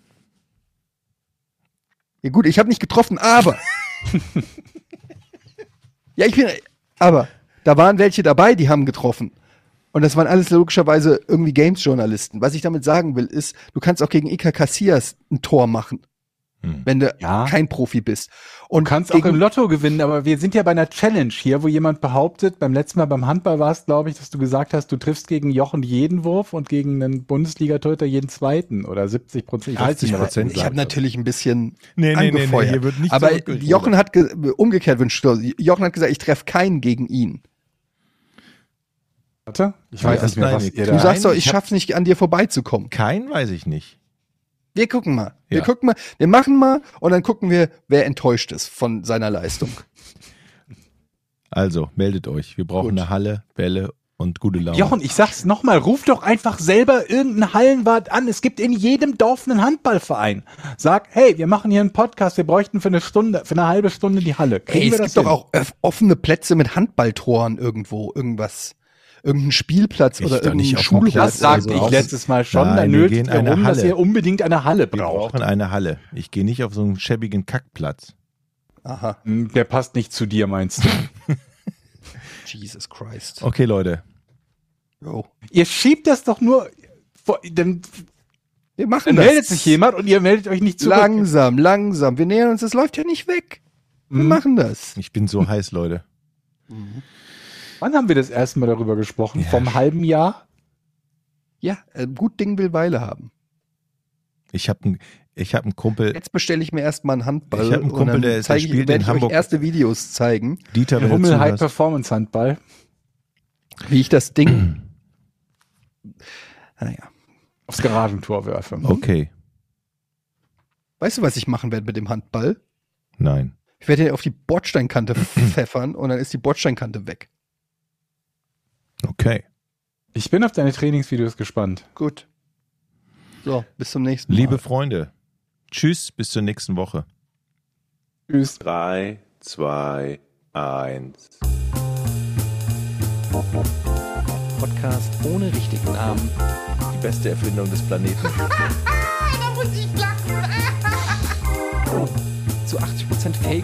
Ja gut, ich habe nicht getroffen, aber. ja, ich bin. Aber da waren welche dabei, die haben getroffen. Und das waren alles logischerweise irgendwie Games-Journalisten. Was ich damit sagen will, ist, du kannst auch gegen Iker Casillas ein Tor machen, Hm. wenn du Ja. kein Profi bist. Und Du kannst auch gegen, im Lotto gewinnen, aber wir sind ja bei einer Challenge hier, wo jemand behauptet, beim letzten Mal beim Handball war es, glaube ich, dass du gesagt hast, du triffst gegen Jochen jeden Wurf und gegen einen Bundesligatorhüter jeden zweiten oder 70 Prozent. Ich weiß nicht, mehr, was du 80%. Ich gesagt habe natürlich ein bisschen Nee, nee, nee, nee, angefeuert. hier wird nicht Aber. Jochen hat ge umgekehrt wünscht. Jochen hat gesagt, ich treffe keinen gegen ihn. Warte, ich Ja, weiß nicht mehr, was nee. ihr Du da... sagst doch, ich ich schaff's nicht, an dir vorbeizukommen. Kein weiß ich nicht. Wir gucken mal. Wir Ja. gucken mal. Wir machen mal und dann gucken wir, wer enttäuscht ist von seiner Leistung. Also, meldet euch. Wir brauchen Gut. eine Halle, Bälle und gute Laune. Jochen, ich sag's nochmal, ruf doch einfach selber irgendeinen Hallenwart an. Es gibt in jedem Dorf einen Handballverein. Sag, hey, wir machen hier einen Podcast, wir bräuchten für eine Stunde, für eine halbe Stunde die Halle. Kriegen Hey, wir es das gibt doch hin? auch öff- offene Plätze mit Handballtoren irgendwo, irgendwas. Irgendein Spielplatz Ich oder doch nicht irgendein auf dem Schulhof. Platz, Das sagte also ich letztes Mal schon. Nein, da wir nötigt gehen eine rum, dass Halle. ihr unbedingt eine Halle Wir braucht. brauchen eine Halle. Ich gehe nicht auf so einen schäbigen Kackplatz. Aha. Hm, Der passt nicht zu dir, meinst du? Jesus Christ. Okay, Leute. Jo. ihr schiebt das doch nur... vor- Dann, Wir machen dann das. meldet sich jemand und ihr meldet euch nicht zurück. Langsam, langsam. Wir nähern uns, das läuft ja nicht weg. Wir Mhm. machen das. Ich bin so heiß, Leute. Wann haben wir das erste Mal darüber gesprochen? Ja. Vom halben Jahr? Ja, äh, gut Ding will Weile haben. Ich habe einen ich hab einen Kumpel, Jetzt bestelle ich mir erstmal einen Handball. Ich hab einen und Kumpel, dann der der ich, spielt werde in ich Hamburg. euch erste Videos zeigen, Dieter, Hummel High. Performance Handball. wie ich das Ding. naja. Aufs Garagentor werfe. Okay. Weißt du, was ich machen werde mit dem Handball? Nein. Ich werde ihn auf die Bordsteinkante pfeffern und dann ist die Bordsteinkante weg. Okay. Ich bin auf deine Trainingsvideos gespannt. Gut. So, bis zum nächsten Mal. Liebe Freunde, tschüss, bis zur nächsten Woche. Tschüss. 3, 2, 1. Podcast ohne richtigen Namen. Die beste Erfindung des Planeten. Da muss ich lachen. Zu 80% Fake.